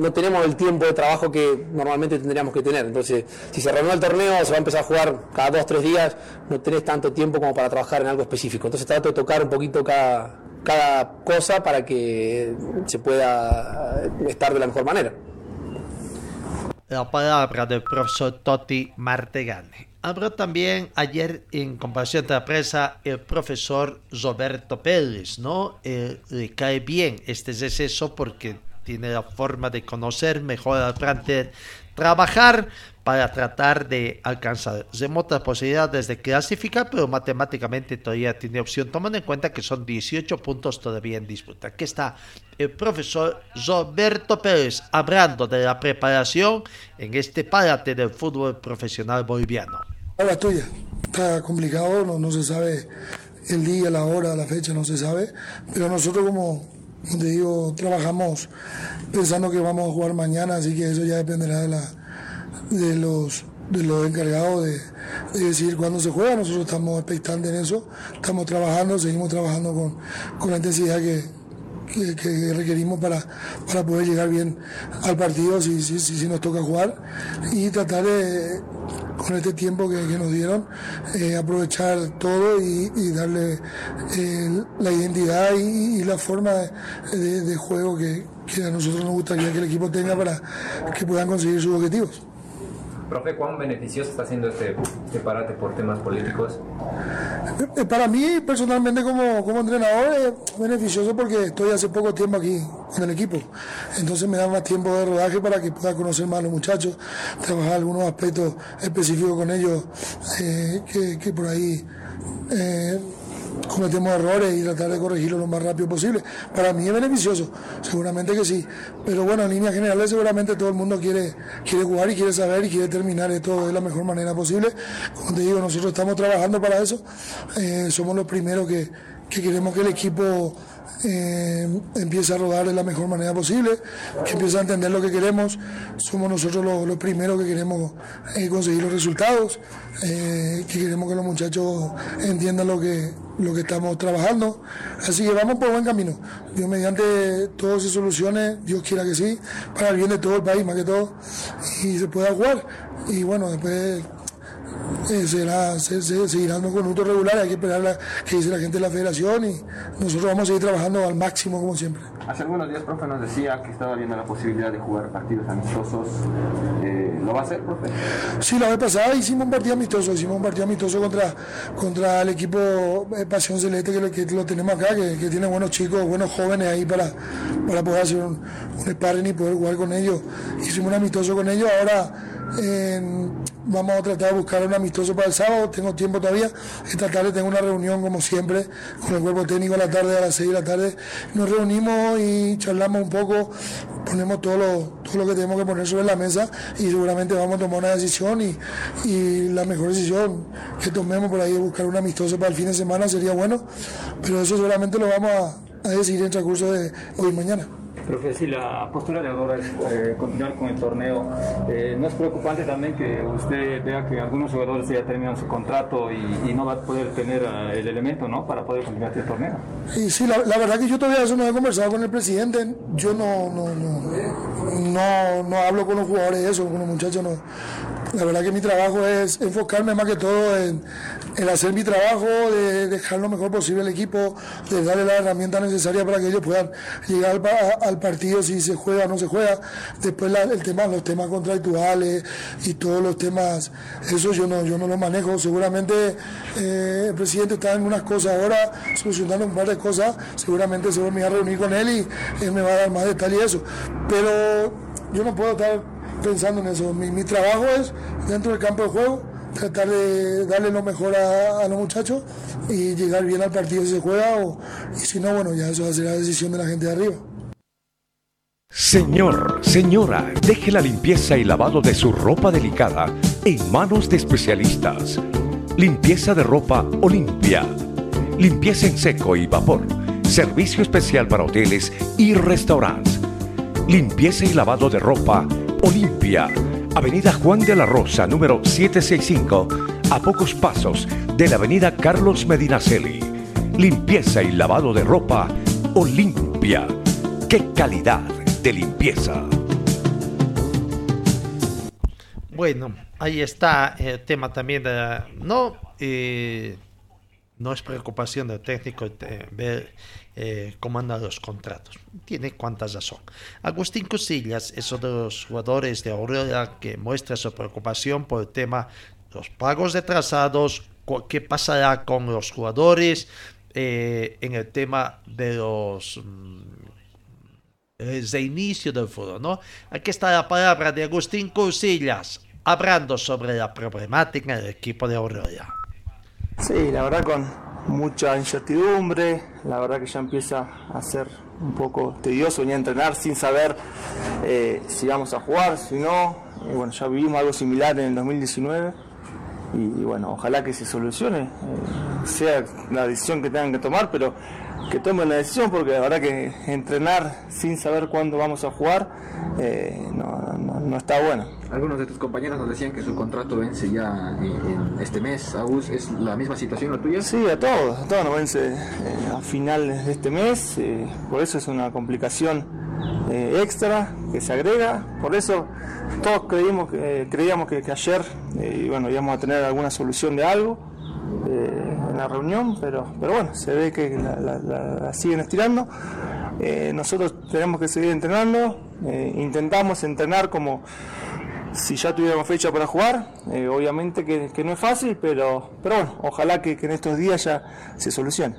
no tenemos el tiempo de trabajo que normalmente tendríamos que tener. Entonces, si se renueva el torneo, se va a empezar a jugar cada dos, tres días, no tenés tanto tiempo como para trabajar en algo específico. Entonces, trato de tocar un poquito cada, cada cosa para que se pueda estar de la mejor manera. La palabra del profesor Totti Martegani. Habló también ayer en comparación de la prensa el profesor Roberto Pérez, ¿no? Eh, le cae bien este receso porque tiene la forma de conocer mejor al plantel, trabajar para tratar de alcanzar remotas posibilidades de clasificar, pero matemáticamente todavía tiene opción, tomando en cuenta que son 18 puntos todavía en disputa. Aquí está el profesor Roberto Pérez hablando de la preparación en este párate del fútbol profesional boliviano. La tuya, está complicado, no, no se sabe el día, la hora, la fecha, no se sabe, pero nosotros como te digo, trabajamos pensando que vamos a jugar mañana, así que eso ya dependerá de, la, de, los, de los encargados de, decidir cuándo se juega. Nosotros estamos expectantes en eso, estamos trabajando, seguimos trabajando con, con la intensidad que, que, requerimos para, para poder llegar bien al partido si, si, si, nos toca jugar y tratar de, con este tiempo que, nos dieron, eh, aprovechar todo y, darle eh, la identidad y, la forma de, juego que a nosotros nos gustaría que el equipo tenga para que puedan conseguir sus objetivos. Profe, ¿cuán beneficioso está siendo este, este parate por temas políticos? Eh, para mí, personalmente, como, como entrenador, es beneficioso porque estoy hace poco tiempo aquí con el equipo. Entonces me da más tiempo de rodaje para que pueda conocer más a los muchachos, trabajar algunos aspectos específicos con ellos eh, que, por ahí... Eh, cometemos errores y tratar de corregirlo lo más rápido posible. Para mí es beneficioso, seguramente que sí. Pero bueno, en líneas generales seguramente todo el mundo quiere, quiere jugar y quiere saber y quiere terminar esto de la mejor manera posible. Como te digo, nosotros estamos trabajando para eso. Eh, somos los primeros que, que queremos que el equipo eh, empiece a rodar de la mejor manera posible, que empiece a entender lo que queremos. Somos nosotros los, primeros que queremos eh, conseguir los resultados, eh, que queremos que los muchachos entiendan lo que, lo que estamos trabajando. Así que vamos por buen camino. Dios mediante todo se solucione, Dios quiera que sí, para el bien de todo el país más que todo, y se pueda jugar. Y bueno, después eh, será, se, se, seguirán los conductos regulares, hay que esperar la, que dice la gente de la federación y nosotros vamos a seguir trabajando al máximo como siempre. Hace algunos días, profe, nos decía que estaba viendo la posibilidad de jugar partidos amistosos. Eh, ¿Lo va a hacer, profe? Sí, la vez pasada hicimos un partido amistoso, hicimos un partido amistoso contra, contra el equipo eh, Pasión Celeste que, lo tenemos acá, que, tiene buenos chicos, buenos jóvenes ahí para, para poder hacer un, un sparring y poder jugar con ellos. Hicimos un amistoso con ellos, ahora vamos a tratar de buscar un amistoso para el sábado, tengo tiempo todavía. Esta tarde tengo una reunión, como siempre, con el cuerpo técnico a la tarde, a las 6 de la tarde. Nos reunimos y charlamos un poco, ponemos todo lo, todo lo que tenemos que poner sobre la mesa y seguramente vamos a tomar una decisión y, la mejor decisión que tomemos por ahí es buscar un amistoso para el fin de semana sería bueno, pero eso seguramente lo vamos a, a decidir en transcurso de hoy y mañana. Profe, si la postura de Aurora es eh, continuar con el torneo, eh, ¿no es preocupante también que usted vea que algunos jugadores ya terminan su contrato y, no va a poder tener eh, el elemento ¿no? para poder continuar el torneo? Sí, sí la, verdad que yo todavía eso no he conversado con el presidente, yo no, no, no, no, hablo con los jugadores de eso, con los muchachos no. La verdad que mi trabajo es enfocarme más que todo en, hacer mi trabajo, de dejar lo mejor posible al equipo, de darle la herramienta necesaria para que ellos puedan llegar al, partido si se juega o no se juega. Después el tema, los temas contractuales y todos los temas, eso yo no, yo no lo manejo. Seguramente eh, el presidente está en unas cosas ahora, solucionando un par de cosas, seguramente se va a reunir con él y él me va a dar más detalles y eso. Pero yo no puedo estar pensando en eso. Mi, mi trabajo es dentro del campo de juego tratar de darle lo mejor a, los muchachos y llegar bien al partido si se juega o, y si no, bueno, ya eso va a ser la decisión de la gente de arriba. Señor, señora, deje la limpieza y lavado de su ropa delicada en manos de especialistas. Limpieza de ropa Olimpia. Limpieza en seco y vapor. Servicio especial para hoteles y restaurantes. Limpieza y lavado de ropa Olimpia Avenida Juan de la Rosa, número 765, a pocos pasos de la Avenida Carlos Medinaceli. Limpieza y lavado de ropa Olimpia. ¡Qué calidad de limpieza! Bueno, ahí está el tema también de... No, eh, no es preocupación del técnico ver eh, cómo andan los contratos. Tiene cuantas razón. Agustín Cosillas es uno de los jugadores de Aurora que muestra su preocupación por el tema los pagos de trazados, qué pasará con los jugadores eh, en el tema de los mm, de inicio del fútbol, ¿no? Aquí está la palabra de Agustín Cosillas hablando sobre la problemática del equipo de Aurora. Sí, la verdad con mucha incertidumbre, la verdad que ya empieza a ser un poco tedioso venir a entrenar sin saber eh, si vamos a jugar, si no. bueno, ya vivimos algo similar en el 2019 y, bueno, ojalá que se solucione, eh, sea la decisión que tengan que tomar, pero que tomen la decisión porque la verdad que entrenar sin saber cuándo vamos a jugar eh, no, no está bueno. Algunos de tus compañeros nos decían que su contrato vence ya en, este mes. Agus, ¿es la misma situación la tuya? Sí, a todos, a todos nos vence eh, a finales de este mes, eh, por eso es una complicación eh, extra que se agrega, por eso todos creímos, creíamos que, ayer bueno, íbamos a tener alguna solución de algo en la reunión, pero, pero bueno, se ve que la siguen estirando. nosotros tenemos que seguir entrenando, intentamos entrenar como si ya tuviéramos fecha para jugar, eh, obviamente que, no es fácil, pero, pero bueno, ojalá que, en estos días ya se solucione.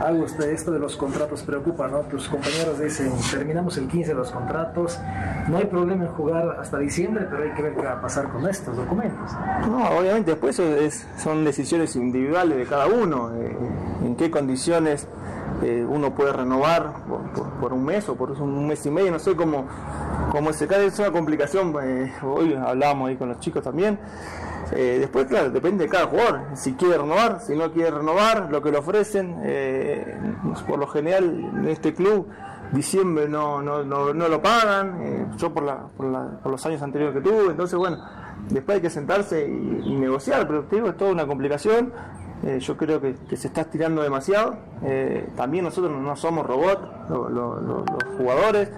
Algo de esto de los contratos preocupa, ¿no? Tus compañeros dicen, terminamos el 15 de los contratos, no hay problema en jugar hasta diciembre, pero hay que ver qué va a pasar con estos documentos. No, obviamente después es, son decisiones individuales de cada uno, eh, en qué condiciones eh, uno puede renovar por, un mes o por un mes y medio, no sé cómo, cómo se cae, es una complicación, eh, hoy hablábamos ahí con los chicos también. Eh, después, claro, depende de cada jugador, si quiere renovar, si no quiere renovar, lo que le ofrecen. por lo general, en este club, diciembre no, no, no, lo pagan, yo por, la, por, los años anteriores que tuve, entonces bueno, después hay que sentarse y, negociar, pero digo, es toda una complicación. Eh, yo creo que, se está estirando demasiado. Eh, también nosotros no somos robots, los jugadores.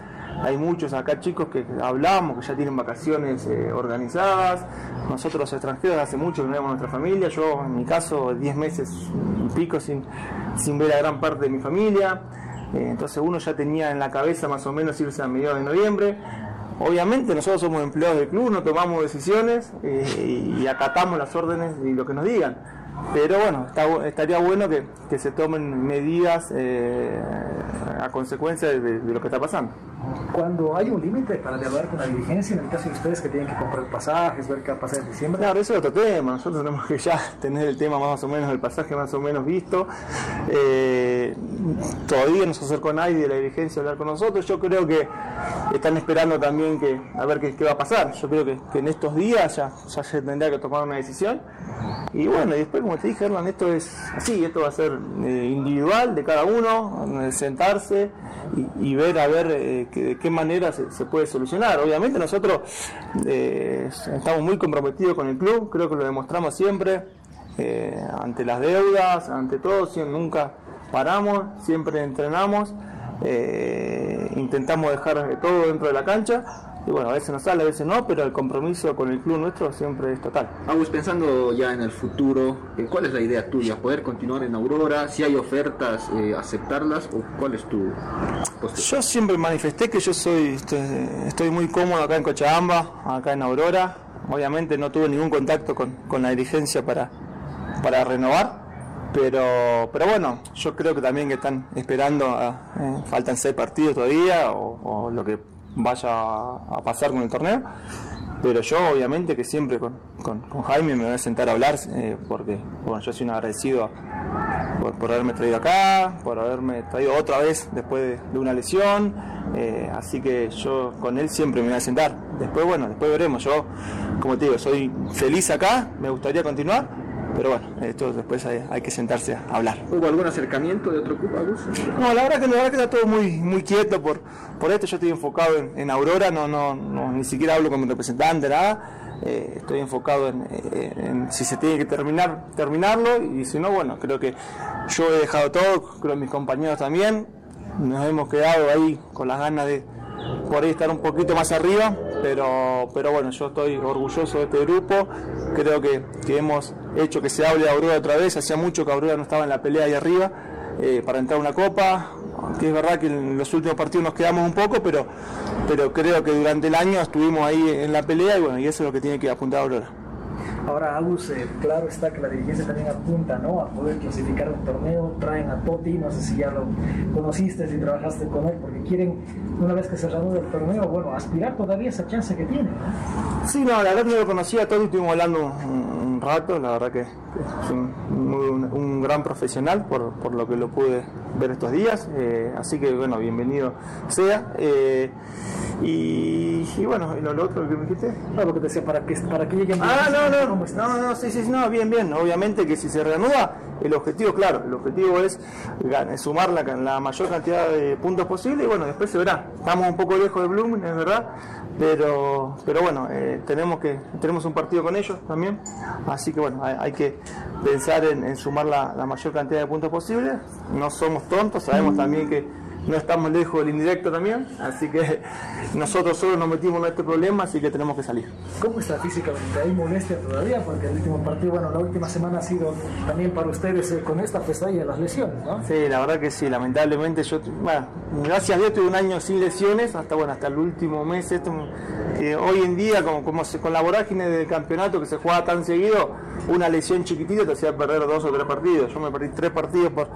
Hay muchos acá chicos que hablamos, que ya tienen vacaciones eh, organizadas. Nosotros los extranjeros hace mucho que no vemos nuestra familia. Yo en mi caso 10 meses y pico sin, sin ver a gran parte de mi familia. entonces uno ya tenía en la cabeza más o menos irse a mediados de noviembre. Obviamente nosotros somos empleados del club, no tomamos decisiones y acatamos las órdenes y lo que nos digan pero bueno, estaría bueno que, se tomen medidas eh, a consecuencia de, lo que está pasando. Cuando hay un límite para dialogar con la dirigencia, en el caso de ustedes que tienen que comprar pasajes, ver qué va a pasar en diciembre. Claro, eso es otro tema. Nosotros tenemos que ya tener el tema más o menos, el pasaje más o menos visto. Eh, todavía no se acercó nadie de la dirigencia a hablar con nosotros. Yo creo que están esperando también que a ver qué, va a pasar. Yo creo que, en estos días ya, ya se tendría que tomar una decisión. Y bueno, y después, como te dije, Herman, esto es así, esto va a ser eh, individual de cada uno, sentarse y, ver a ver eh, de qué manera se, puede solucionar. Obviamente nosotros estamos muy comprometidos con el club, creo que lo demostramos siempre, ante las deudas, ante todo, nunca paramos, siempre entrenamos, intentamos dejar todo dentro de la cancha y bueno, a veces nos sale, a veces no, pero el compromiso con el club nuestro siempre es total. Vamos pensando ya en el futuro, eh, ¿cuál es la idea tuya? ¿Poder continuar en Aurora? Si hay ofertas, eh, aceptarlas o cuál es tu postura? Yo siempre manifesté que yo soy estoy, muy cómodo acá en Cochabamba, acá en Aurora. Obviamente no tuve ningún contacto con, la dirigencia para, para renovar. Pero, pero bueno, yo creo que también que están esperando, eh, faltan seis partidos todavía, o lo que vaya a pasar con el torneo. Pero yo obviamente que siempre con, Jaime me voy a sentar a hablar eh, porque bueno, yo soy un agradecido por, haberme traído acá, por haberme traído otra vez después de, una lesión. Eh, así que yo con él siempre me voy a sentar. Después, bueno, después veremos. Yo, como te digo, soy feliz acá, me gustaría continuar pero bueno, esto después hay, que sentarse a hablar. ¿Hubo algún acercamiento de otro club, Agus? No, la verdad que la verdad que está todo muy muy quieto por, por esto. Yo estoy enfocado en, Aurora, no, no, no, ni siquiera hablo con mi representante, nada. Eh, estoy enfocado en, si se tiene que terminar, terminarlo y si no, bueno, creo que yo he dejado todo, creo que mis compañeros también. Nos hemos quedado ahí con las ganas de por ahí estar un poquito más arriba, pero, pero bueno, yo estoy orgulloso de este grupo, creo que, que hemos hecho que se hable de Aurora otra vez, hacía mucho que Aurora no estaba en la pelea ahí arriba eh, para entrar a una copa, que es verdad que en los últimos partidos nos quedamos un poco, pero, pero creo que durante el año estuvimos ahí en la pelea y bueno, y eso es lo que tiene que apuntar Aurora. Ahora, Agus, eh, claro está que la dirigencia también apunta ¿no? a poder clasificar un torneo, traen a Totti, no sé si ya lo conociste, si trabajaste con él, porque quieren, una vez que reanude el torneo, bueno, aspirar todavía esa chance que tiene. Sí, no, la verdad que no lo conocía, Totti estuvimos hablando un, rato, la verdad que, es un, gran profesional por, por, lo que lo pude ver estos días, eh, así que bueno, bienvenido sea. Eh, y, bueno, y lo, otro que me dijiste. No, lo que te decía, para que, para que lleguen Ah, no, no, no, no, sí, sí, no, bien, bien. Obviamente que si se reanuda, el objetivo, claro, el objetivo es sumar la, la mayor cantidad de puntos posible y bueno, después se verá. Estamos un poco lejos de Bloom, es verdad, pero, pero bueno, eh, tenemos, que, tenemos un partido con ellos también, así que bueno, hay, que pensar en, sumar la, la, mayor cantidad de puntos posible. No somos tontos, sabemos también que no estamos lejos del indirecto también, así que nosotros solo nos metimos en este problema, así que tenemos que salir. ¿Cómo está físicamente? ¿Hay molestia todavía? Porque el último partido, bueno, la última semana ha sido también para ustedes eh, con esta pesadilla de las lesiones, ¿no? Sí, la verdad que sí, lamentablemente yo, bueno, gracias a Dios tuve un año sin lesiones, hasta bueno, hasta el último mes, esto, que hoy en día, como, como con la vorágine del campeonato que se juega tan seguido, una lesión chiquitita te hacía perder dos o tres partidos. Yo me perdí tres partidos por,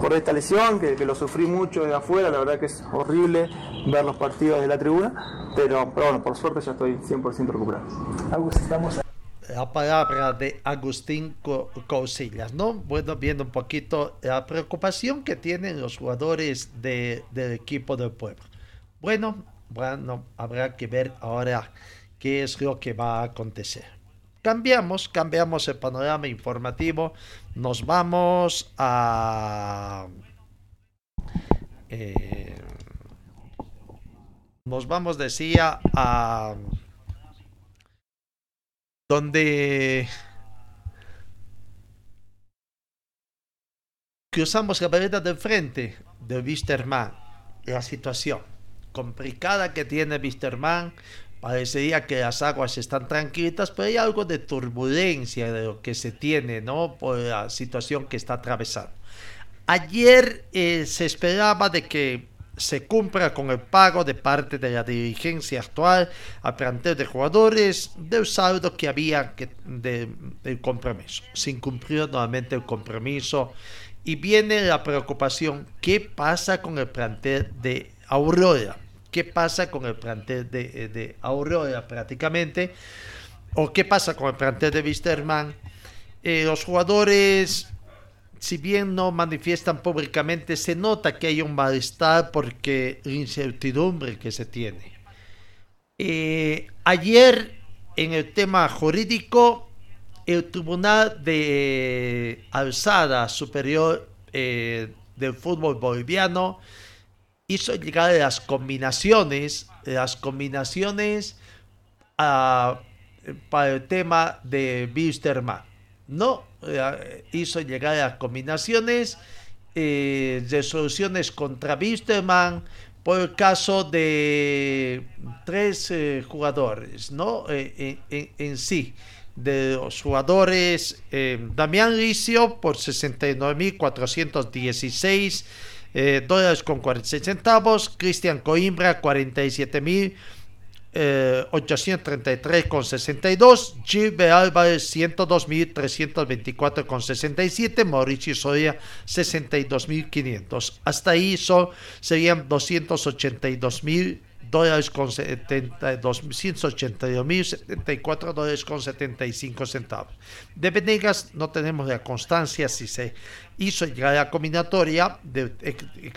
por esta lesión, que, que lo sufrí mucho de afuera, la verdad que es horrible ver los partidos de la tribuna, pero, bueno, por suerte ya estoy 100% recuperado. estamos la palabra de Agustín Cousillas, ¿no? Bueno, viendo un poquito la preocupación que tienen los jugadores de, del equipo del pueblo. Bueno, bueno, habrá que ver ahora qué es lo que va a acontecer. Cambiamos, cambiamos el panorama informativo, nos vamos a eh, nos vamos, decía, a donde cruzamos la vereda del frente de Wisterman, la situación complicada que tiene Wisterman, parecería que las aguas están tranquilas, pero hay algo de turbulencia que se tiene, ¿no? Por la situación que está atravesando. Ayer eh, se esperaba de que se cumpla con el pago de parte de la dirigencia actual al plantel de jugadores del saldo que había que, del compromiso. Se incumplió nuevamente el compromiso y viene la preocupación, ¿qué pasa con el plantel de Aurora? ¿Qué pasa con el plantel de, de Aurora prácticamente? ¿O qué pasa con el plantel de Wisterman? Eh, los jugadores si bien no manifiestan públicamente, se nota que hay un malestar porque la incertidumbre que se tiene. Eh, ayer, en el tema jurídico, el Tribunal de Alzada Superior eh, del Fútbol Boliviano hizo llegar las combinaciones, las combinaciones ah, para el tema de Bisterman. No hizo llegar a combinaciones, eh, resoluciones contra Wisterman por el caso de tres eh, jugadores, ¿no? en, sí, de los jugadores Damián Licio por 69.416 dólares con 46 centavos, Cristian Coimbra 47.000 eh, 833,62, Gilbe Álvarez 102.324,67, Mauricio Soria 62.500. Hasta ahí son, serían 282.000 dólares con 282.074 dólares con 75 centavos. De Venegas no tenemos la constancia si se hizo llegar la combinatoria de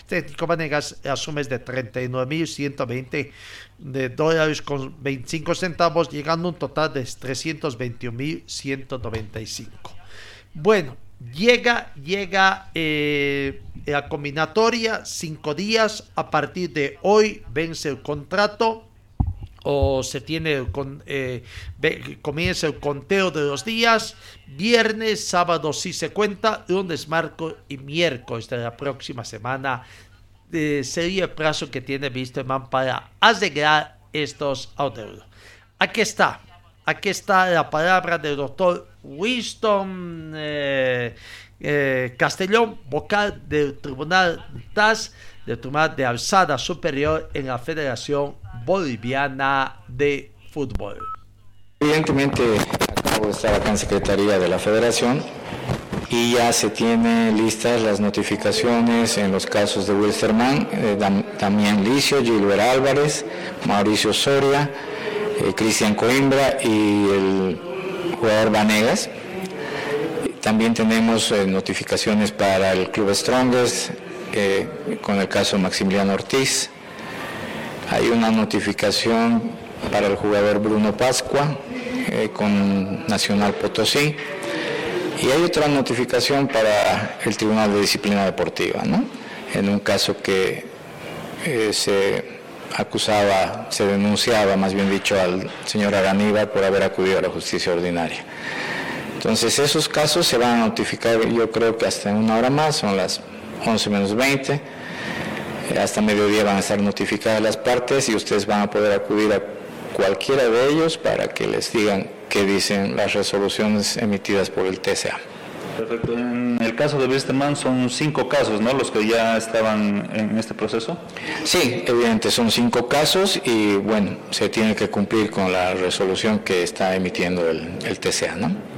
Técnico Venegas asume de 39.120 de dólares con 25 centavos, llegando a un total de 321.195. Bueno, llega, llega eh, la combinatoria, cinco días, a partir de hoy vence el contrato o se tiene con, eh, comienza el conteo de los días, viernes, sábado sí se cuenta, lunes, marco y miércoles de la próxima semana. Eh, sería el plazo que tiene Wisterman para arreglar estos adeudos. Aquí está, aquí está la palabra del doctor Winston eh, eh, Castellón, vocal del Tribunal TAS, del Tribunal de Alzada Superior en la Federación Boliviana de Fútbol. Evidentemente, acabo de estar acá en Secretaría de la Federación y ya se tienen listas las notificaciones en los casos de Wilstermann, eh, Damián Licio, Gilbert Álvarez, Mauricio Soria, eh, Cristian Coimbra y el jugador Vanegas también tenemos eh, notificaciones para el Club Strongest, eh, con el caso Maximiliano Ortiz. Hay una notificación para el jugador Bruno Pascua eh, con Nacional Potosí. Y hay otra notificación para el Tribunal de Disciplina Deportiva, ¿no? en un caso que se acusaba, se denunciaba, más bien dicho, al señor Araníbar por haber acudido a la justicia ordinaria. Entonces esos casos se van a notificar yo creo que hasta una hora más, son las 11 menos 20, eh, hasta mediodía van a estar notificadas las partes y ustedes van a poder acudir a cualquiera de ellos para que les digan qué dicen las resoluciones emitidas por el TCA. Perfecto. En el caso de Wisterman son cinco casos, ¿no? Los que ya estaban en este proceso. Sí, evidente, son cinco casos y bueno, se tiene que cumplir con la resolución que está emitiendo el, el TCA, ¿no?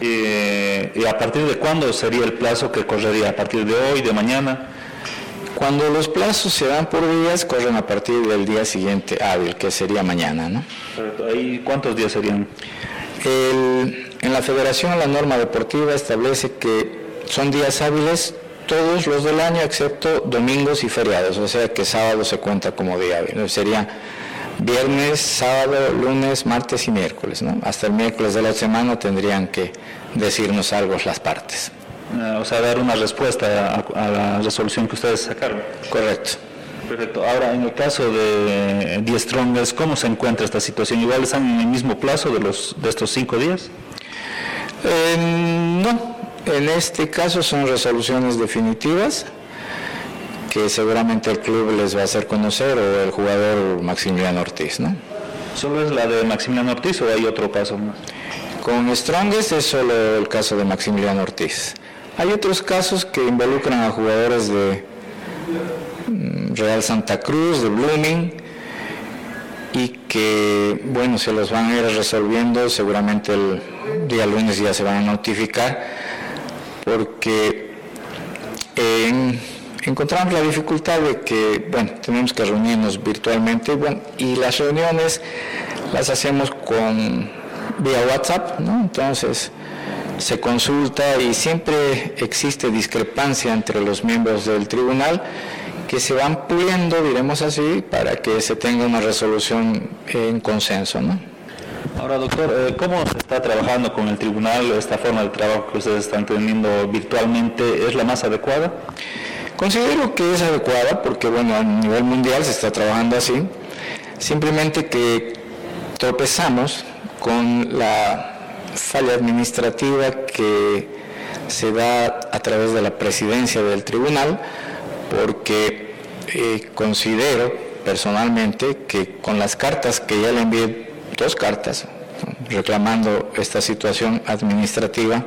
Eh, ¿Y a partir de cuándo sería el plazo que correría? ¿A partir de hoy, de mañana? Cuando los plazos se dan por días, corren a partir del día siguiente hábil, que sería mañana, ¿no? ¿Y cuántos días serían? En la federación la norma deportiva establece que son días hábiles todos los del año excepto domingos y feriados, o sea que sábado se cuenta como día hábil. Sería viernes, sábado, lunes, martes y miércoles. ¿no? Hasta el miércoles de la semana tendrían que decirnos algo las partes. Ah, o sea, dar una respuesta a, la resolución que ustedes sacaron. Correcto. Perfecto. Ahora, en el caso de Die Strongers, ¿cómo se encuentra esta situación? ¿Igual están en el mismo plazo de, los, de estos cinco días? Eh, no, en este caso son resoluciones definitivas que seguramente el club les va a hacer conocer o el jugador Maximiliano Ortiz, ¿no? ¿Solo es la de Maximiliano Ortiz o hay otro caso más? Con Strongest es solo el caso de Maximiliano Ortiz. Hay otros casos que involucran a jugadores de mm, Real Santa Cruz, de Blooming, y que, bueno, se los van a ir resolviendo, seguramente el día lunes ya se van a notificar, porque en encontramos la dificultad de que, bueno, tenemos que reunirnos virtualmente bueno, y las reuniones las hacemos con vía WhatsApp, ¿no? Entonces se consulta y siempre existe discrepancia entre los miembros del tribunal que se van puliendo, diremos así, para que se tenga una resolución en consenso, ¿no? Ahora, doctor, eh, ¿cómo se está trabajando con el tribunal? ¿Esta forma de trabajo que ustedes están teniendo virtualmente es la más adecuada? Considero que es adecuada porque, bueno, a nivel mundial se está trabajando así, simplemente que tropezamos con la falla administrativa que se da a través de la presidencia del tribunal, porque eh, considero personalmente que con las cartas que ya le envié, dos cartas reclamando esta situación administrativa,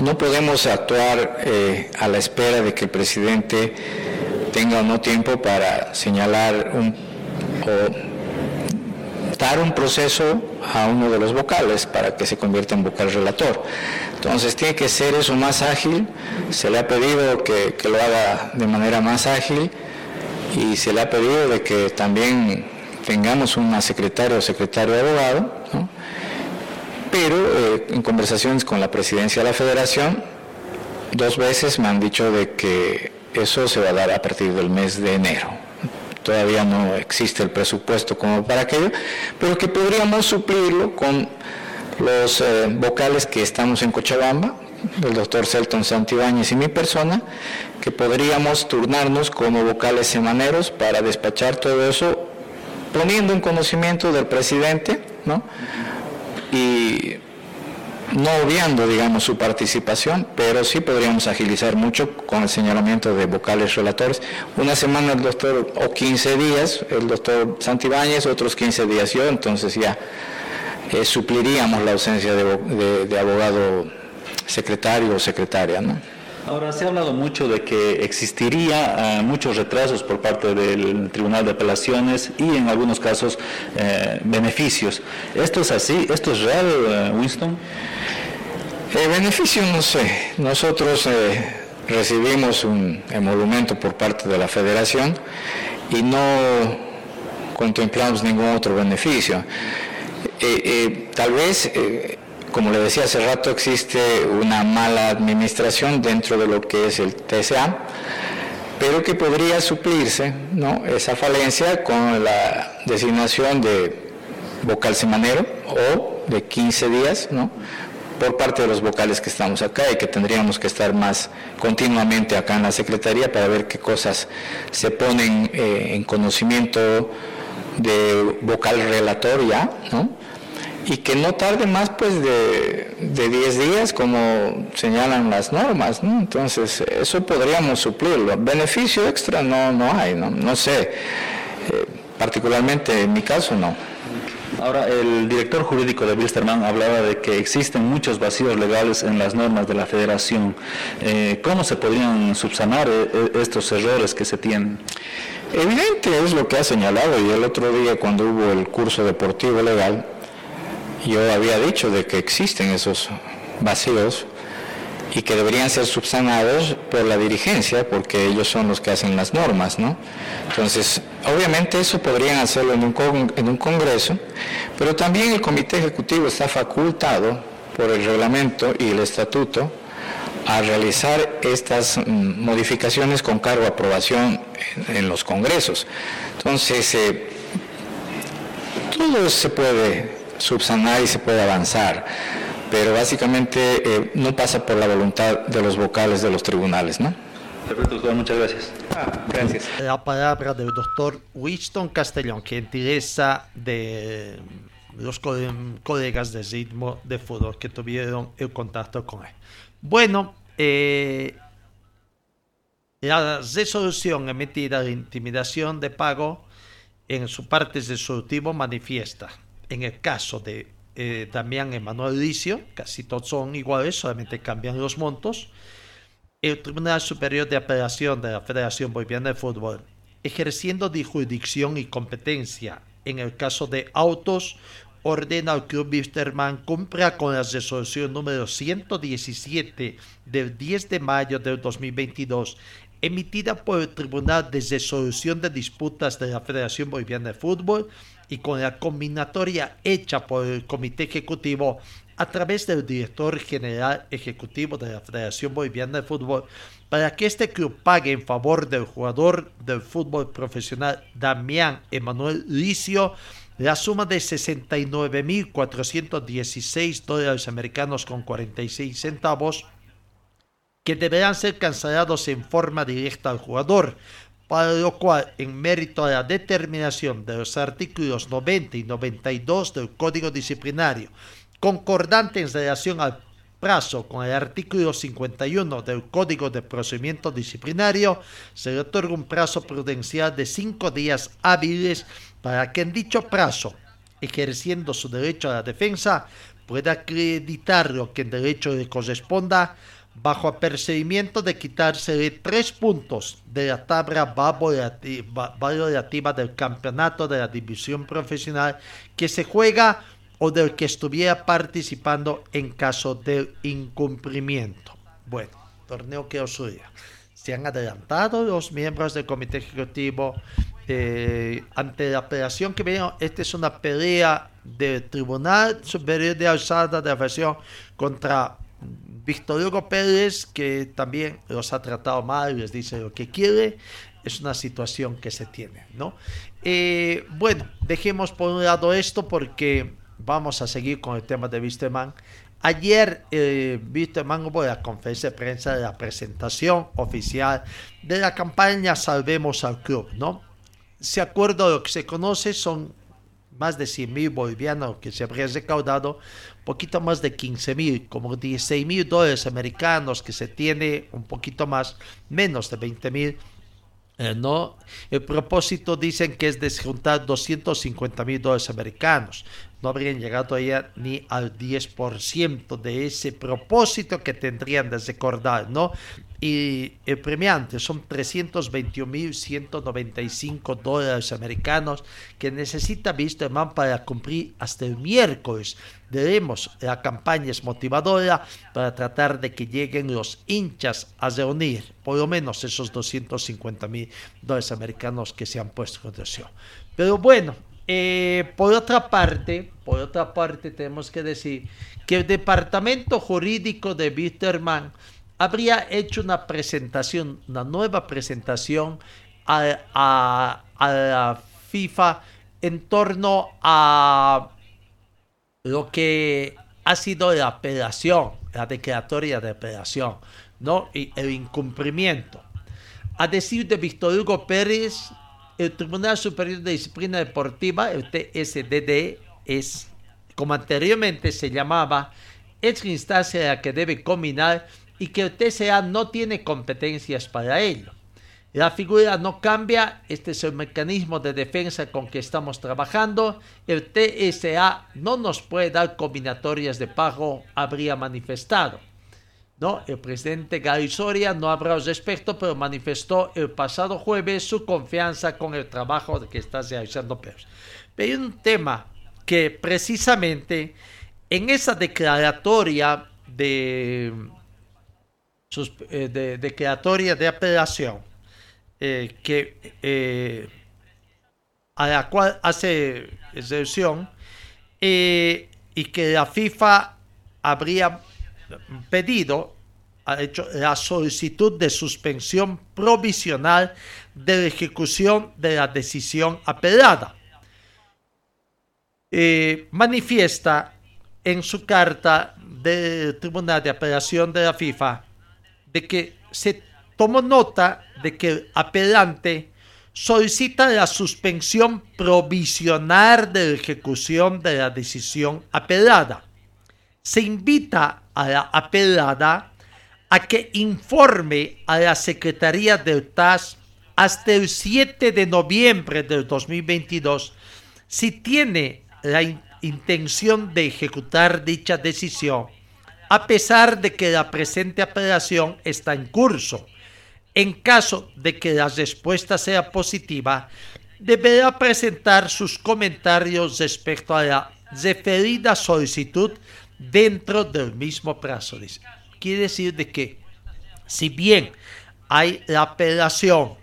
no podemos actuar eh, a la espera de que el presidente tenga o no tiempo para señalar un, o dar un proceso a uno de los vocales para que se convierta en vocal relator. Entonces tiene que ser eso más ágil, se le ha pedido que, que lo haga de manera más ágil y se le ha pedido de que también tengamos una secretaria o secretario de abogado, pero eh, en conversaciones con la presidencia de la federación, dos veces me han dicho de que eso se va a dar a partir del mes de enero. Todavía no existe el presupuesto como para aquello, pero que podríamos suplirlo con los eh, vocales que estamos en Cochabamba, el doctor Celton Santibáñez y mi persona, que podríamos turnarnos como vocales semaneros para despachar todo eso, poniendo en conocimiento del presidente, ¿no? y no obviando, digamos, su participación, pero sí podríamos agilizar mucho con el señalamiento de vocales relatores. Una semana el doctor, o 15 días, el doctor Santibáñez, otros 15 días yo, entonces ya eh, supliríamos la ausencia de, de abogado secretario o secretaria, ¿no? Ahora, se ha hablado mucho de que existiría eh, muchos retrasos por parte del Tribunal de Apelaciones y en algunos casos eh, beneficios. ¿Esto es así? ¿Esto es real, eh, Winston? El beneficio no sé. Nosotros recibimos un emolumento por parte de la Federación y no contemplamos ningún otro beneficio. tal vez como le decía hace rato, existe una mala administración dentro de lo que es el TSA, pero que podría suplirse ¿no? esa falencia con la designación de vocal semanero o de 15 días, ¿no? por parte de los vocales que estamos acá y que tendríamos que estar más continuamente acá en la Secretaría para ver qué cosas se ponen eh, en conocimiento de vocal relator ya, ¿no? Y que no tarde más pues de, 10 días como señalan las normas, ¿no? Entonces eso podríamos suplirlo. Beneficio extra no, no hay, no, no sé, eh, particularmente en mi caso no. Ahora, el director jurídico de Wilstermann hablaba de que existen muchos vacíos legales en las normas de la federación. Eh, ¿Cómo se podrían subsanar eh, estos errores que se tienen? Evidente es lo que ha señalado y el otro día cuando hubo el curso deportivo legal, yo había dicho de que existen esos vacíos y que deberían ser subsanados por la dirigencia, porque ellos son los que hacen las normas, ¿no? Entonces, obviamente eso podrían hacerlo en un, en un congreso, pero también el comité ejecutivo está facultado por el reglamento y el estatuto a realizar estas mm, modificaciones con cargo a aprobación en, los congresos. Entonces, eh, todo se puede subsanar y se puede avanzar, pero básicamente eh, no pasa por la voluntad de los vocales de los tribunales, ¿no? Perfecto, doctor, muchas gracias. Ah, gracias. La palabra del doctor Winston Castellón, que interesa de los colegas de ritmo de fútbol que tuvieron el contacto con él. Bueno, eh, la resolución emitida de intimidación de pago en su parte resolutiva manifiesta, en el caso de eh, Damián Emanuel Licio, casi todos son iguales, solamente cambian los montos, el Tribunal Superior de Apelación de la Federación Boliviana de Fútbol, ejerciendo de jurisdicción y competencia en el caso de autos ordena al Club Wisterman cumpla con la resolución número 117 del 10 de mayo del 2022 emitida por el Tribunal de Resolución de Disputas de la Federación Boliviana de Fútbol y con la combinatoria hecha por el Comité Ejecutivo a través del Director General Ejecutivo de la Federación Boliviana de Fútbol para que este club pague en favor del jugador del fútbol profesional Damián Emanuel Licio la suma de 69.416 dólares americanos con 46 centavos que deberán ser cancelados en forma directa al jugador, para lo cual, en mérito a la determinación de los artículos 90 y 92 del Código Disciplinario, concordante en relación al plazo con el artículo 51 del Código de Procedimiento Disciplinario, se le otorga un plazo prudencial de cinco días hábiles para que en dicho plazo, ejerciendo su derecho a la defensa, pueda acreditar lo que en derecho le corresponda bajo apercibimiento de quitársele tres puntos de la tabla valorativa del campeonato de la división profesional que se juega o del que estuviera participando en caso de incumplimiento. Bueno, torneo que ocurría. Se han adelantado los miembros del comité ejecutivo eh, ante la apelación que veo. Esta es una pelea del Tribunal Superior de Alzada de Aversión contra Víctor Hugo Pérez, que también los ha tratado mal, les dice lo que quiere. Es una situación que se tiene, ¿no? Eh, bueno, dejemos por un lado esto porque vamos a seguir con el tema de Wisterman. Ayer eh, Wisterman hubo la conferencia de prensa de la presentación oficial de la campaña Salvemos al Club, ¿no? Si acuerdo a lo que se conoce, son más de 100 mil bolivianos que se habrían recaudado, poquito más de 15 mil, como 16 mil dólares americanos que se tiene, un poquito más, menos de 20 mil eh, no, el propósito dicen que es desjuntar 250 mil dólares americanos. No habrían llegado todavía ni al 10% de ese propósito que tendrían de recordar, ¿no? y el premiante son 321.195 dólares americanos que necesita Wisterman para cumplir hasta el miércoles. Debemos, la campaña es motivadora para tratar de que lleguen los hinchas a reunir por lo menos esos 250 mil dólares americanos que se han puesto en. Pero bueno, eh, por otra parte, por otra parte tenemos que decir que el departamento jurídico de Wisterman habría hecho una presentación, una nueva presentación a, la FIFA en torno a lo que ha sido la apelación, la declaratoria de apelación, ¿no? El incumplimiento. A decir de Víctor Hugo Pérez, el Tribunal Superior de Disciplina Deportiva, el TSDD, es, como anteriormente se llamaba, es la instancia a la que debe combinar y que el TSA no tiene competencias para ello. La figura no cambia, este es el mecanismo de defensa con que estamos trabajando. El TSA no nos puede dar combinatorias de pago, habría manifestado. El presidente Gary Soria no habló al respecto, pero manifestó el pasado jueves su confianza con el trabajo que está realizando Pero hay un tema que precisamente en esa declaratoria de, eh, de declaratoria de apelación, eh, que, eh, a la cual hace excepción y que la FIFA habría pedido, ha hecho la solicitud de suspensión provisional de la ejecución de la decisión apelada. manifiesta en su carta del Tribunal de Apelación de la FIFA de que se tomó nota de que el apelante solicita la suspensión provisional de la ejecución de la decisión apelada. Se invita a la apelada a que informe a la Secretaría del TAS hasta el 7 de noviembre del 2022 si tiene la intención de ejecutar dicha decisión, a pesar de que la presente apelación está en curso. En caso de que la respuesta sea positiva, deberá presentar sus comentarios respecto a la referida solicitud dentro del mismo plazo. Quiere decir de que si bien hay la apelación,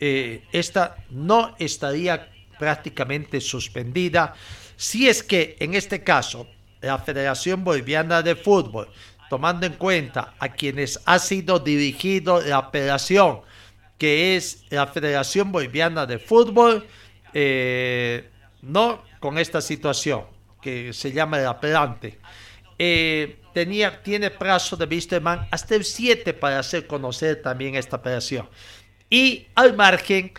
eh, esta no estaría prácticamente suspendida si es que en este caso la Federación Boliviana de Fútbol tomando en cuenta a quienes ha sido dirigido la apelación, que es la Federación Boliviana de Fútbol, eh, no con esta situación que se llama el apelante. Eh, tenía, tiene plazo de Wisterman hasta el 7 para hacer conocer también esta apelación. Y al margen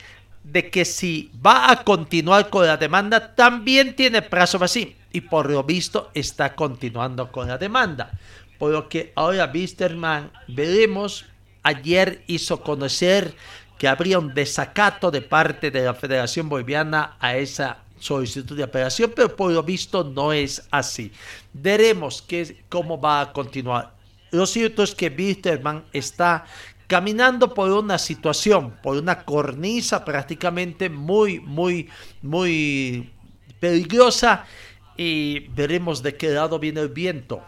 de que si va a continuar con la demanda, también tiene plazo así. Y por lo visto está continuando con la demanda por lo que ahora Wisterman veremos, ayer hizo conocer que habría un desacato de parte de la Federación Boliviana a esa solicitud de apelación, pero por lo visto no es así. Veremos qué, cómo va a continuar. Lo cierto es que Wisterman está caminando por una situación, por una cornisa prácticamente muy, muy, muy peligrosa y veremos de qué lado viene el viento.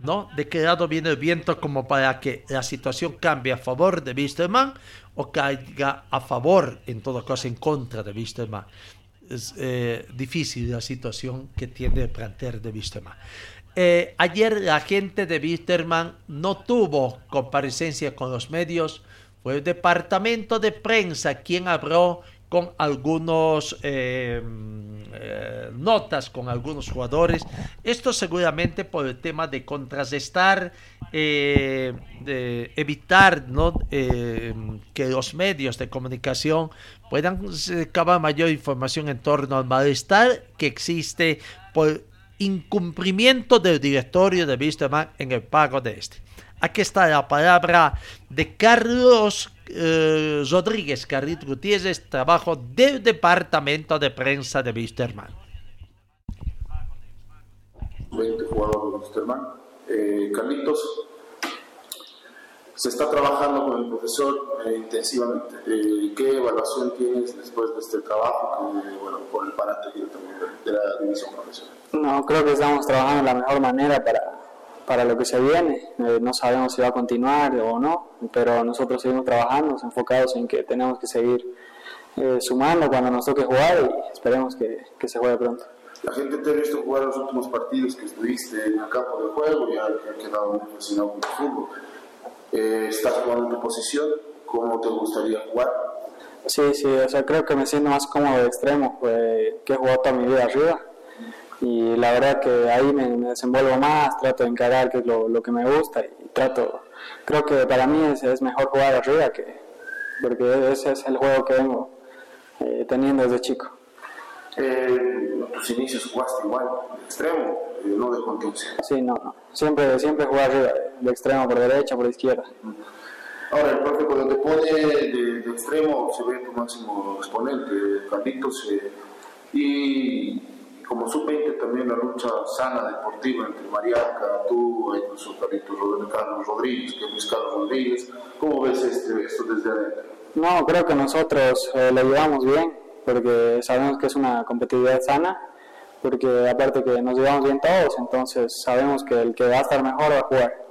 ¿no? De qué lado viene el viento como para que la situación cambie a favor de Wisterman o caiga a favor, en todo caso, en contra de Wisterman. Eh, difícil la situación que tiene el plantel de Wisterman. Eh, ayer la gente de Wisterman no tuvo comparecencia con los medios, fue el departamento de prensa quien habló con algunos eh, eh, notas con algunos jugadores. Esto seguramente por el tema de contrarrestar, eh, de evitar ¿no? que los medios de comunicación puedan recabar mayor información en torno al malestar que existe por incumplimiento del directorio de Wisterman en el pago de este. Aquí está la palabra de Carlos eh, Rodríguez Carrit Gutiérrez, trabajo del departamento de prensa de Wisterman. 20 jugadores de Wisterman. Eh, Carlitos, se está trabajando con el profesor eh, intensivamente. Eh, ¿Qué evaluación tienes después de este trabajo bueno, por el parate de la división profesional? No, creo que estamos trabajando de la mejor manera para para lo que se viene. Eh, no sabemos si va a continuar o no, pero nosotros seguimos trabajando, enfocados en que tenemos que seguir eh, sumando cuando nos toque jugar y esperemos que, que se juegue pronto. La gente te ha visto jugar los últimos partidos que estuviste en el campo de juego, ya que ha quedado muy fascinado con el fútbol. Eh, ¿Estás jugando en tu posición? ¿Cómo te gustaría jugar? Sí, sí, o sea, creo que me siento más cómodo de extremo, pues, que he jugado toda mi vida arriba. Y la verdad que ahí me, me desenvuelvo más, trato de encarar que es lo, lo, que me gusta y trato, creo que para mí es, es mejor jugar arriba que, porque ese es el juego que vengo eh, teniendo desde chico. Eh, tus inicios jugaste igual, de extremo, eh, no de contención. Sí, no, no. Siempre, siempre jugué arriba, de extremo por derecha, por izquierda. Ahora, el profe cuando te pone de, de extremo se ve tu máximo exponente, Carlitos, eh, y como sub-20 también la lucha sana deportiva entre Mariaca, tú, incluso Carlos Rodríguez, que Luis Carlos Rodríguez. ¿Cómo ves este, esto desde adentro? No, creo que nosotros eh, lo llevamos bien, porque sabemos que es una competitividad sana, porque aparte que nos llevamos bien todos, entonces sabemos que el que va a estar mejor va a jugar.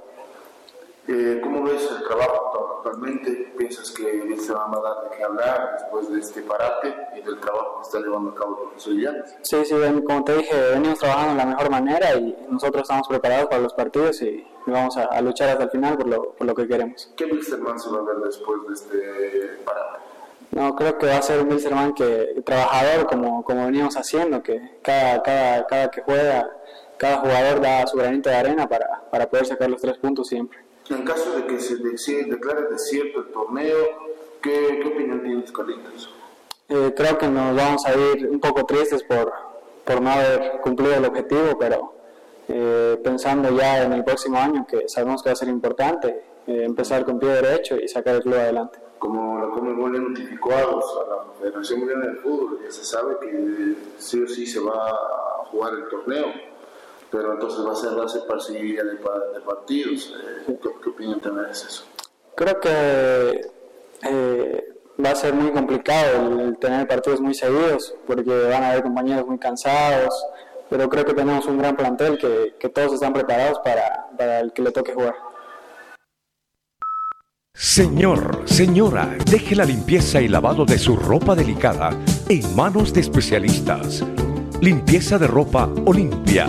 Eh, ¿Cómo ves el trabajo actualmente? ¿Piensas que se va a dar de qué hablar después de este parate y del trabajo que está llevando a cabo el profesor Llanes? Sí, sí, como te dije, venimos trabajando de la mejor manera y nosotros estamos preparados para los partidos y vamos a, a luchar hasta el final por lo, por lo que queremos. ¿Qué Wilstermann se va a ver después de este parate? No, creo que va a ser un Wilstermann que trabajador como, como veníamos haciendo, que cada, cada, cada que juega, cada jugador da su granito de arena para, para poder sacar los tres puntos siempre. En caso de que se declare desierto el torneo, ¿qué, qué opinión tienes, Carlitos? Eh, creo que nos vamos a ir un poco tristes por, por no haber cumplido el objetivo, pero eh, pensando ya en el próximo año, que sabemos que va a ser importante, eh, empezar con pie derecho y sacar el club adelante. Como la Comebol le notificó a, la Federación Mundial del Fútbol, ya se sabe que sí o sí se va a jugar el torneo pero entonces va a ser base parcilla de, de partidos. Eh, ¿qué, ¿qué, opinión te merece eso? Creo que eh, va a ser muy complicado el tener partidos muy seguidos, porque van a haber compañeros muy cansados, pero creo que tenemos un gran plantel que, que todos están preparados para, para el que le toque jugar. Señor, señora, deje la limpieza y lavado de su ropa delicada en manos de especialistas. Limpieza de ropa Olimpia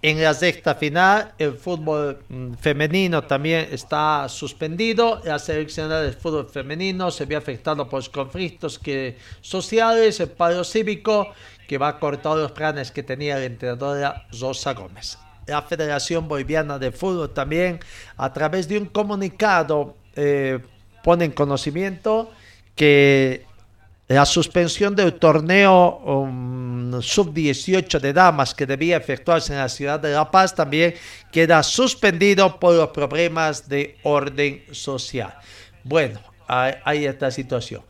En la sexta final, el fútbol mm, femenino también está suspendido. La selección del fútbol femenino se ve afectado por los conflictos que, sociales, el paro cívico, que va a cortar los planes que tenía la entrenadora Rosa Gómez. La Federación Boliviana de Fútbol también, a través de un comunicado, eh, pone en conocimiento que la suspensión del torneo um, sub-18 de damas que debía efectuarse en la ciudad de La Paz también queda suspendido por los problemas de orden social. Bueno, hay, esta situación.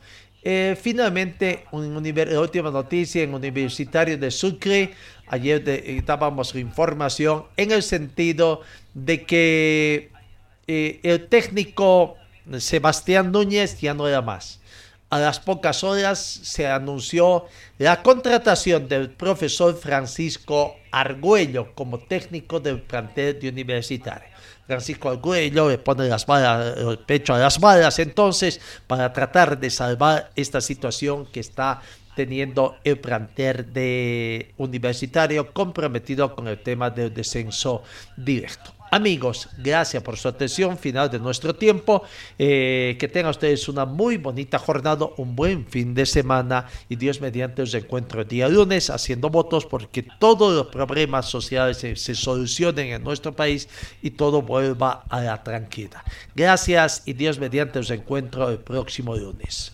Eh, finalmente, un la última noticia en Universitario de Sucre. Ayer de, dábamos información en el sentido de que eh, el técnico Sebastián Núñez ya no era más a las pocas horas se anunció la contratación del profesor Francisco Argüello como técnico del plantel de universitario. Francisco Argüello le pone las balas, el pecho a las balas entonces para tratar de salvar esta situación que está teniendo el plantel de universitario comprometido con el tema del descenso directo. Amigos, gracias por su atención. Final de nuestro tiempo. Eh, que tengan ustedes una muy bonita jornada, un buen fin de semana y Dios mediante os encuentro el día lunes haciendo votos porque todos los problemas sociales se, solucionen en nuestro país y todo vuelva a la tranquila. Gracias y Dios mediante os encuentro el próximo lunes.